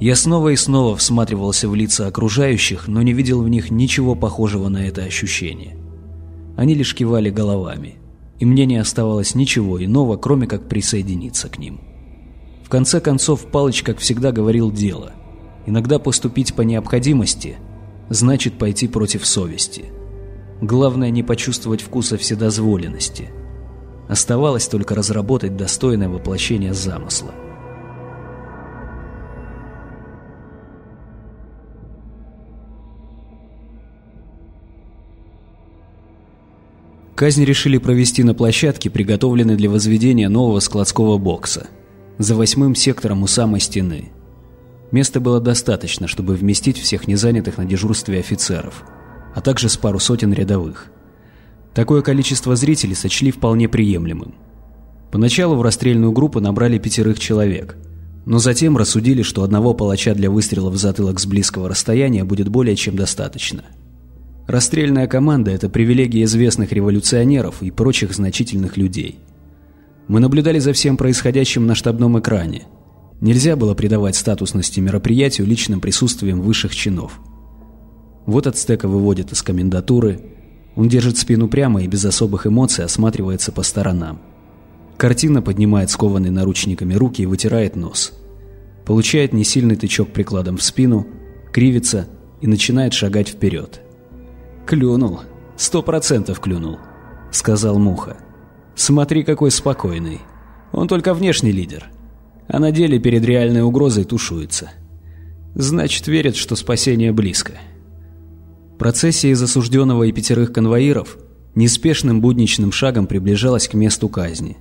Я снова и снова всматривался в лица окружающих, но не видел в них ничего похожего на это ощущение. Они лишь кивали головами, и мне не оставалось ничего иного, кроме как присоединиться к ним. В конце концов, Палыч, как всегда, говорил дело. Иногда поступить по необходимости значит пойти против совести – Главное не почувствовать вкуса вседозволенности. Оставалось только разработать достойное воплощение замысла. Казнь решили провести на площадке, приготовленной для возведения нового складского бокса, за восьмым сектором у самой стены. Места было достаточно, чтобы вместить всех незанятых на дежурстве офицеров – а также с пару сотен рядовых. Такое количество зрителей сочли вполне приемлемым. Поначалу в расстрельную группу набрали пятерых человек, но затем рассудили, что одного палача для выстрела в затылок с близкого расстояния будет более чем достаточно. Расстрельная команда – это привилегия известных революционеров и прочих значительных людей. Мы наблюдали за всем происходящим на штабном экране. Нельзя было придавать статусности мероприятию личным присутствием высших чинов – вот ацтека выводит из комендатуры. Он держит спину прямо и без особых эмоций осматривается по сторонам. Картина поднимает скованные наручниками руки и вытирает нос. Получает несильный тычок прикладом в спину, кривится и начинает шагать вперед. «Клюнул. Сто процентов клюнул», — сказал Муха. «Смотри, какой спокойный. Он только внешний лидер, а на деле перед реальной угрозой тушуется. Значит, верит, что спасение близко». Процессия из осужденного и пятерых конвоиров неспешным будничным шагом приближалась к месту казни.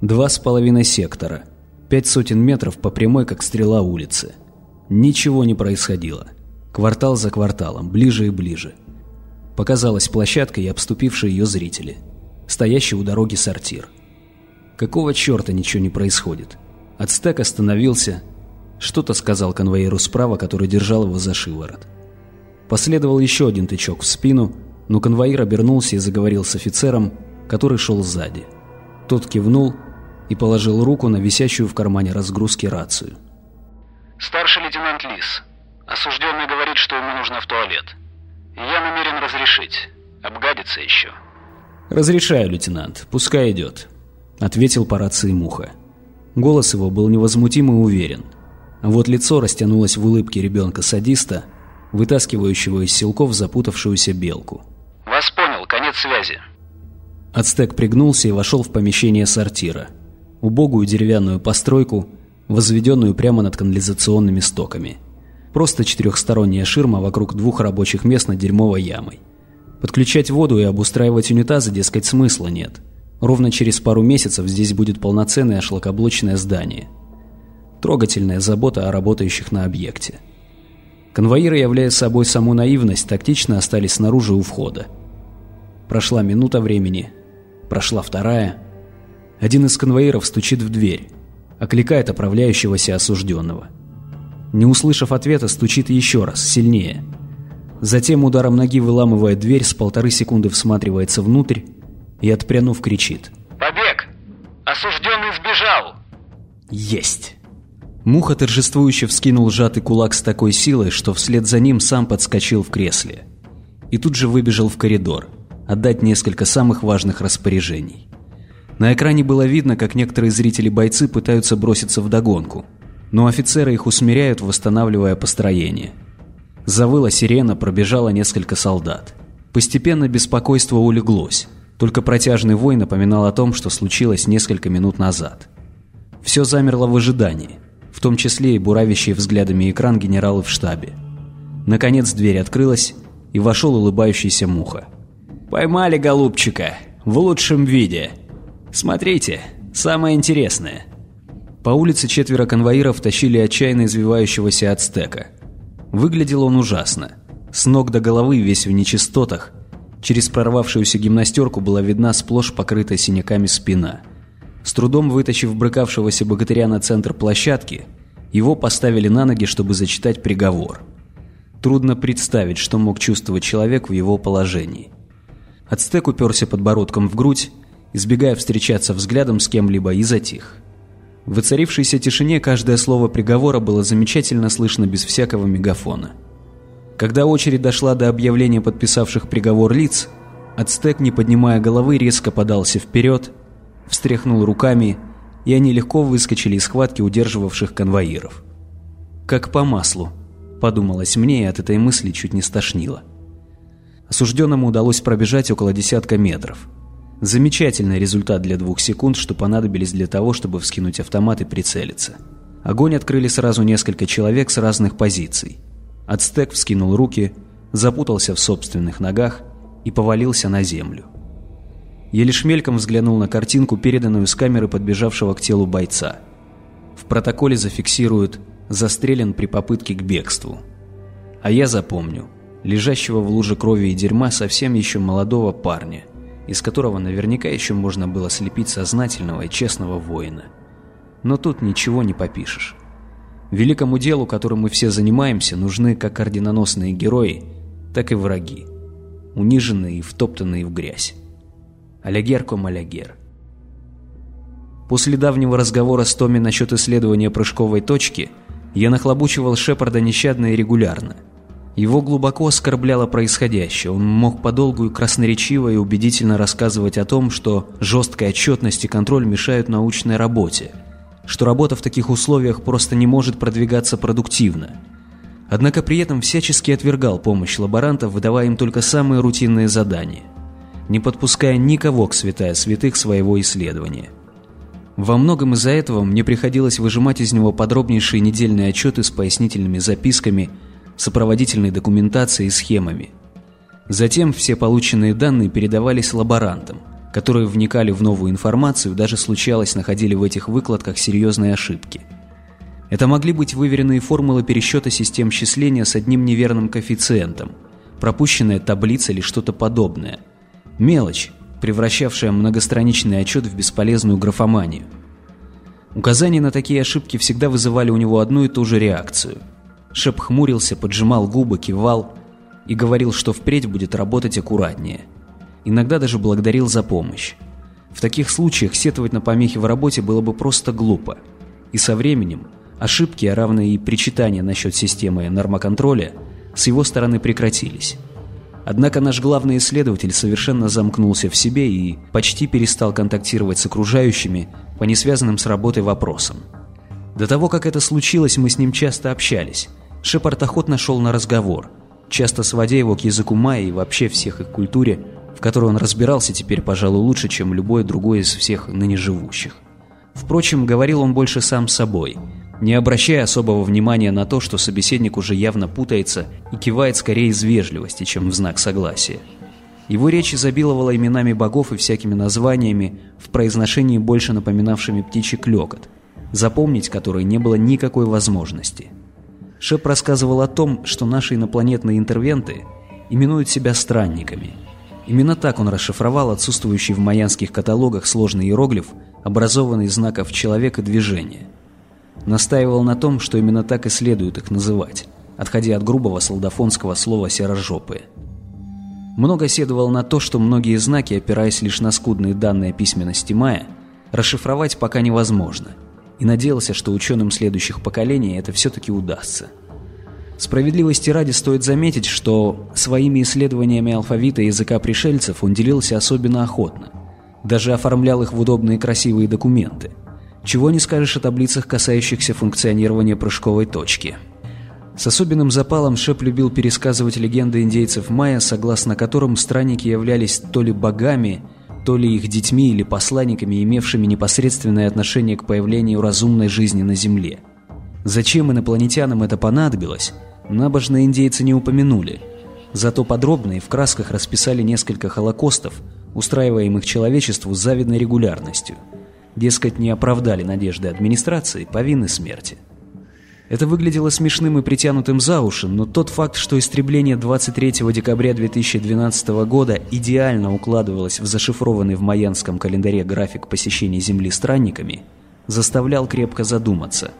Два с половиной сектора, пять сотен метров по прямой, как стрела улицы. Ничего не происходило. Квартал за кварталом, ближе и ближе. Показалась площадка и обступившие ее зрители. Стоящий у дороги сортир. Какого черта ничего не происходит? Ацтек остановился. Что-то сказал конвоиру справа, который держал его за шиворот. Последовал еще один тычок в спину, но конвоир обернулся и заговорил с офицером, который шел сзади. Тот кивнул и положил руку на висящую в кармане разгрузки рацию. «Старший лейтенант Лис. Осужденный говорит, что ему нужно в туалет. Я намерен разрешить. Обгадится еще». «Разрешаю, лейтенант. Пускай идет», — ответил по рации Муха. Голос его был невозмутим и уверен. А вот лицо растянулось в улыбке ребенка-садиста — вытаскивающего из силков запутавшуюся белку. «Вас понял, конец связи». Ацтек пригнулся и вошел в помещение сортира. Убогую деревянную постройку, возведенную прямо над канализационными стоками. Просто четырехсторонняя ширма вокруг двух рабочих мест над дерьмовой ямой. Подключать воду и обустраивать унитазы, дескать, смысла нет. Ровно через пару месяцев здесь будет полноценное шлакоблочное здание. Трогательная забота о работающих на объекте. Конвоиры, являя собой саму наивность, тактично остались снаружи у входа. Прошла минута времени, прошла вторая. Один из конвоиров стучит в дверь, окликает оправляющегося осужденного. Не услышав ответа, стучит еще раз, сильнее. Затем ударом ноги выламывает дверь, с полторы секунды всматривается внутрь и, отпрянув, кричит. «Побег! Осужденный сбежал!» «Есть!» Муха торжествующе вскинул сжатый кулак с такой силой, что вслед за ним сам подскочил в кресле. И тут же выбежал в коридор, отдать несколько самых важных распоряжений. На экране было видно, как некоторые зрители-бойцы пытаются броситься в догонку, но офицеры их усмиряют, восстанавливая построение. Завыла сирена, пробежало несколько солдат. Постепенно беспокойство улеглось, только протяжный вой напоминал о том, что случилось несколько минут назад. Все замерло в ожидании – в том числе и буравящий взглядами экран генералы в штабе. Наконец дверь открылась, и вошел улыбающийся Муха. «Поймали голубчика! В лучшем виде! Смотрите, самое интересное!» По улице четверо конвоиров тащили отчаянно извивающегося ацтека. Выглядел он ужасно. С ног до головы весь в нечистотах. Через прорвавшуюся гимнастерку была видна сплошь покрытая синяками спина. С трудом вытащив брыкавшегося богатыря на центр площадки, его поставили на ноги, чтобы зачитать приговор. Трудно представить, что мог чувствовать человек в его положении. Ацтек уперся подбородком в грудь, избегая встречаться взглядом с кем-либо, и затих. В воцарившейся тишине каждое слово приговора было замечательно слышно без всякого мегафона. Когда очередь дошла до объявления подписавших приговор лиц, Ацтек, не поднимая головы, резко подался вперед встряхнул руками, и они легко выскочили из схватки удерживавших конвоиров. «Как по маслу», — подумалось мне, и от этой мысли чуть не стошнило. Осужденному удалось пробежать около десятка метров. Замечательный результат для двух секунд, что понадобились для того, чтобы вскинуть автомат и прицелиться. Огонь открыли сразу несколько человек с разных позиций. Ацтек вскинул руки, запутался в собственных ногах и повалился на землю. Я лишь мельком взглянул на картинку, переданную с камеры подбежавшего к телу бойца. В протоколе зафиксируют «застрелен при попытке к бегству». А я запомню лежащего в луже крови и дерьма совсем еще молодого парня, из которого наверняка еще можно было слепить сознательного и честного воина. Но тут ничего не попишешь. Великому делу, которым мы все занимаемся, нужны как орденоносные герои, так и враги, униженные и втоптанные в грязь. Алягер ком алягер. После давнего разговора с Томми насчет исследования прыжковой точки, я нахлобучивал Шепарда нещадно и регулярно. Его глубоко оскорбляло происходящее, он мог подолгу и красноречиво и убедительно рассказывать о том, что жесткая отчетность и контроль мешают научной работе, что работа в таких условиях просто не может продвигаться продуктивно. Однако при этом всячески отвергал помощь лаборантов, выдавая им только самые рутинные задания – не подпуская никого к святая святых своего исследования. Во многом из-за этого мне приходилось выжимать из него подробнейшие недельные отчеты с пояснительными записками, сопроводительной документацией и схемами. Затем все полученные данные передавались лаборантам, которые вникали в новую информацию, даже случалось находили в этих выкладках серьезные ошибки. Это могли быть выверенные формулы пересчета систем счисления с одним неверным коэффициентом, пропущенная таблица или что-то подобное – Мелочь, превращавшая многостраничный отчет в бесполезную графоманию. Указания на такие ошибки всегда вызывали у него одну и ту же реакцию. Шеп хмурился, поджимал губы, кивал и говорил, что впредь будет работать аккуратнее. Иногда даже благодарил за помощь. В таких случаях сетовать на помехи в работе было бы просто глупо. И со временем ошибки, а равно и причитания насчет системы нормоконтроля, с его стороны прекратились. Однако наш главный исследователь совершенно замкнулся в себе и почти перестал контактировать с окружающими по несвязанным с работой вопросам. До того, как это случилось, мы с ним часто общались. Шепард охотно шел на разговор, часто сводя его к языку майя и вообще всех их культуре, в которой он разбирался теперь, пожалуй, лучше, чем любой другой из всех ныне живущих. Впрочем, говорил он больше сам собой, не обращая особого внимания на то, что собеседник уже явно путается и кивает скорее из вежливости, чем в знак согласия. Его речь изобиловала именами богов и всякими названиями, в произношении больше напоминавшими птичий клёкот, запомнить которые не было никакой возможности. Шеп рассказывал о том, что наши инопланетные интервенты именуют себя странниками. Именно так он расшифровал отсутствующий в майянских каталогах сложный иероглиф, образованный из знаков человека движения. Настаивал на том, что именно так и следует их называть, отходя от грубого солдафонского слова «серожопые». Много седовал на то, что многие знаки, опираясь лишь на скудные данные письменности Майя, расшифровать пока невозможно – и надеялся, что ученым следующих поколений это все-таки удастся. Справедливости ради стоит заметить, что своими исследованиями алфавита языка пришельцев он делился особенно охотно. Даже оформлял их в удобные красивые документы. Чего не скажешь о таблицах, касающихся функционирования прыжковой точки. С особенным запалом Шеп любил пересказывать легенды индейцев майя, согласно которым странники являлись то ли богами, то ли их детьми или посланниками, имевшими непосредственное отношение к появлению разумной жизни на Земле. Зачем инопланетянам это понадобилось, набожные индейцы не упомянули. Зато подробно и в красках расписали несколько холокостов, устраиваемых человечеству с завидной регулярностью. Дескать, не оправдали надежды администрации, повинны смерти. Это выглядело смешным и притянутым за уши, но тот факт, что истребление 23 декабря 2012 года идеально укладывалось в зашифрованный в майянском календаре график посещения Земли странниками, заставлял крепко задуматься.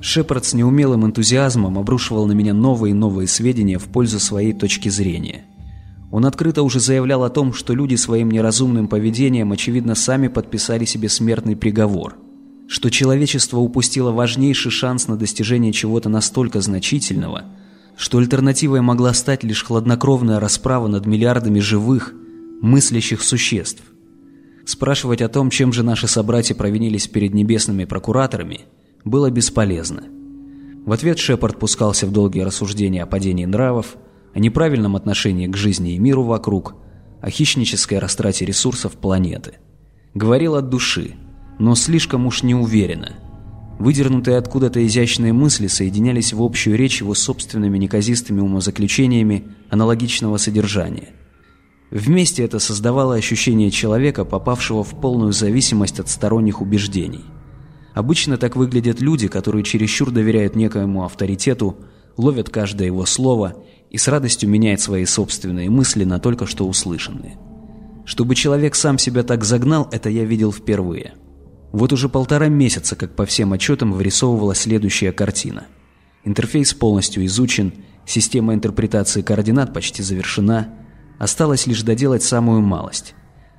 Шепард с неумелым энтузиазмом обрушивал на меня новые и новые сведения в пользу своей точки зрения. Он открыто уже заявлял о том, что люди своим неразумным поведением, очевидно, сами подписали себе смертный приговор – что человечество упустило важнейший шанс на достижение чего-то настолько значительного, что альтернативой могла стать лишь хладнокровная расправа над миллиардами живых, мыслящих существ. Спрашивать о том, чем же наши собратья провинились перед небесными прокураторами, было бесполезно. В ответ Шепард пускался в долгие рассуждения о падении нравов, о неправильном отношении к жизни и миру вокруг, о хищнической растрате ресурсов планеты. Говорил от души – но слишком уж неуверенно. Выдернутые откуда-то изящные мысли соединялись в общую речь его собственными неказистыми умозаключениями аналогичного содержания. Вместе это создавало ощущение человека, попавшего в полную зависимость от сторонних убеждений. Обычно так выглядят люди, которые чересчур доверяют некоему авторитету, ловят каждое его слово и с радостью меняют свои собственные мысли на только что услышанные. Чтобы человек сам себя так загнал, это я видел впервые – вот уже полтора месяца, как по всем отчетам, вырисовывалась следующая картина. Интерфейс полностью изучен, система интерпретации координат почти завершена, осталось лишь доделать самую малость.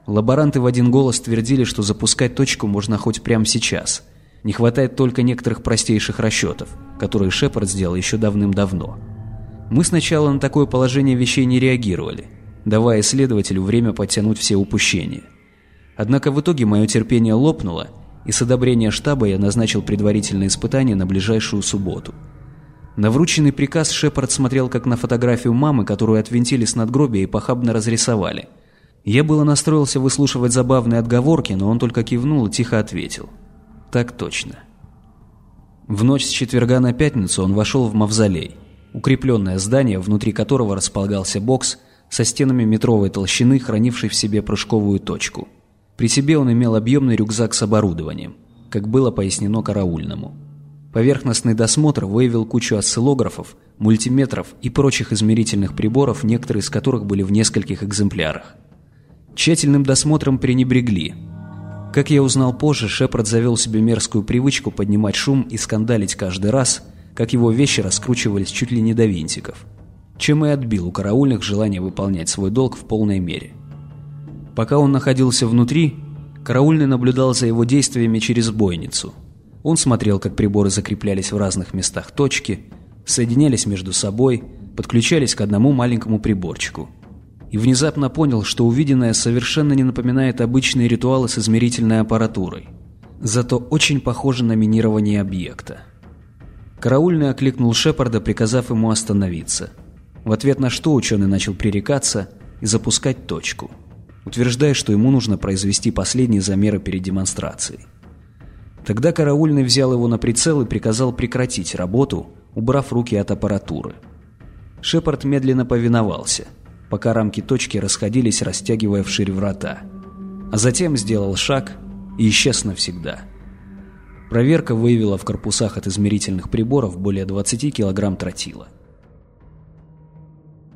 Лаборанты в один голос твердили, что запускать точку можно хоть прямо сейчас. Не хватает только некоторых простейших расчетов, которые Шепард сделал еще давным-давно. Мы сначала на такое положение вещей не реагировали, давая исследователю время подтянуть все упущения. Однако в итоге мое терпение лопнуло, и с одобрения штаба я назначил предварительные испытания на ближайшую субботу. На врученный приказ Шепард смотрел как на фотографию мамы, которую отвинтили с надгробия и похабно разрисовали. Я было настроился выслушивать забавные отговорки, но он только кивнул и тихо ответил. «Так точно». В ночь с четверга на пятницу он вошел в мавзолей, укрепленное здание, внутри которого располагался бокс со стенами метровой толщины, хранивший в себе прыжковую точку – при себе он имел объемный рюкзак с оборудованием, как было пояснено караульному. Поверхностный досмотр выявил кучу осциллографов, мультиметров и прочих измерительных приборов, некоторые из которых были в нескольких экземплярах. Тщательным досмотром пренебрегли. Как я узнал позже, Шепард завел себе мерзкую привычку поднимать шум и скандалить каждый раз, как его вещи раскручивались чуть ли не до винтиков, чем и отбил у караульных желание выполнять свой долг в полной мере. Пока он находился внутри, караульный наблюдал за его действиями через бойницу. Он смотрел, как приборы закреплялись в разных местах точки, соединялись между собой, подключались к одному маленькому приборчику. И внезапно понял, что увиденное совершенно не напоминает обычные ритуалы с измерительной аппаратурой. Зато очень похоже на минирование объекта. Караульный окликнул Шепарда, приказав ему остановиться. В ответ на что ученый начал пререкаться – и запускать точку, утверждая, что ему нужно произвести последние замеры перед демонстрацией. Тогда караульный взял его на прицел и приказал прекратить работу, убрав руки от аппаратуры. Шепард медленно повиновался, пока рамки точки расходились, растягивая вширь врата. А затем сделал шаг и исчез навсегда. Проверка выявила в корпусах от измерительных приборов более 20 килограмм тротила.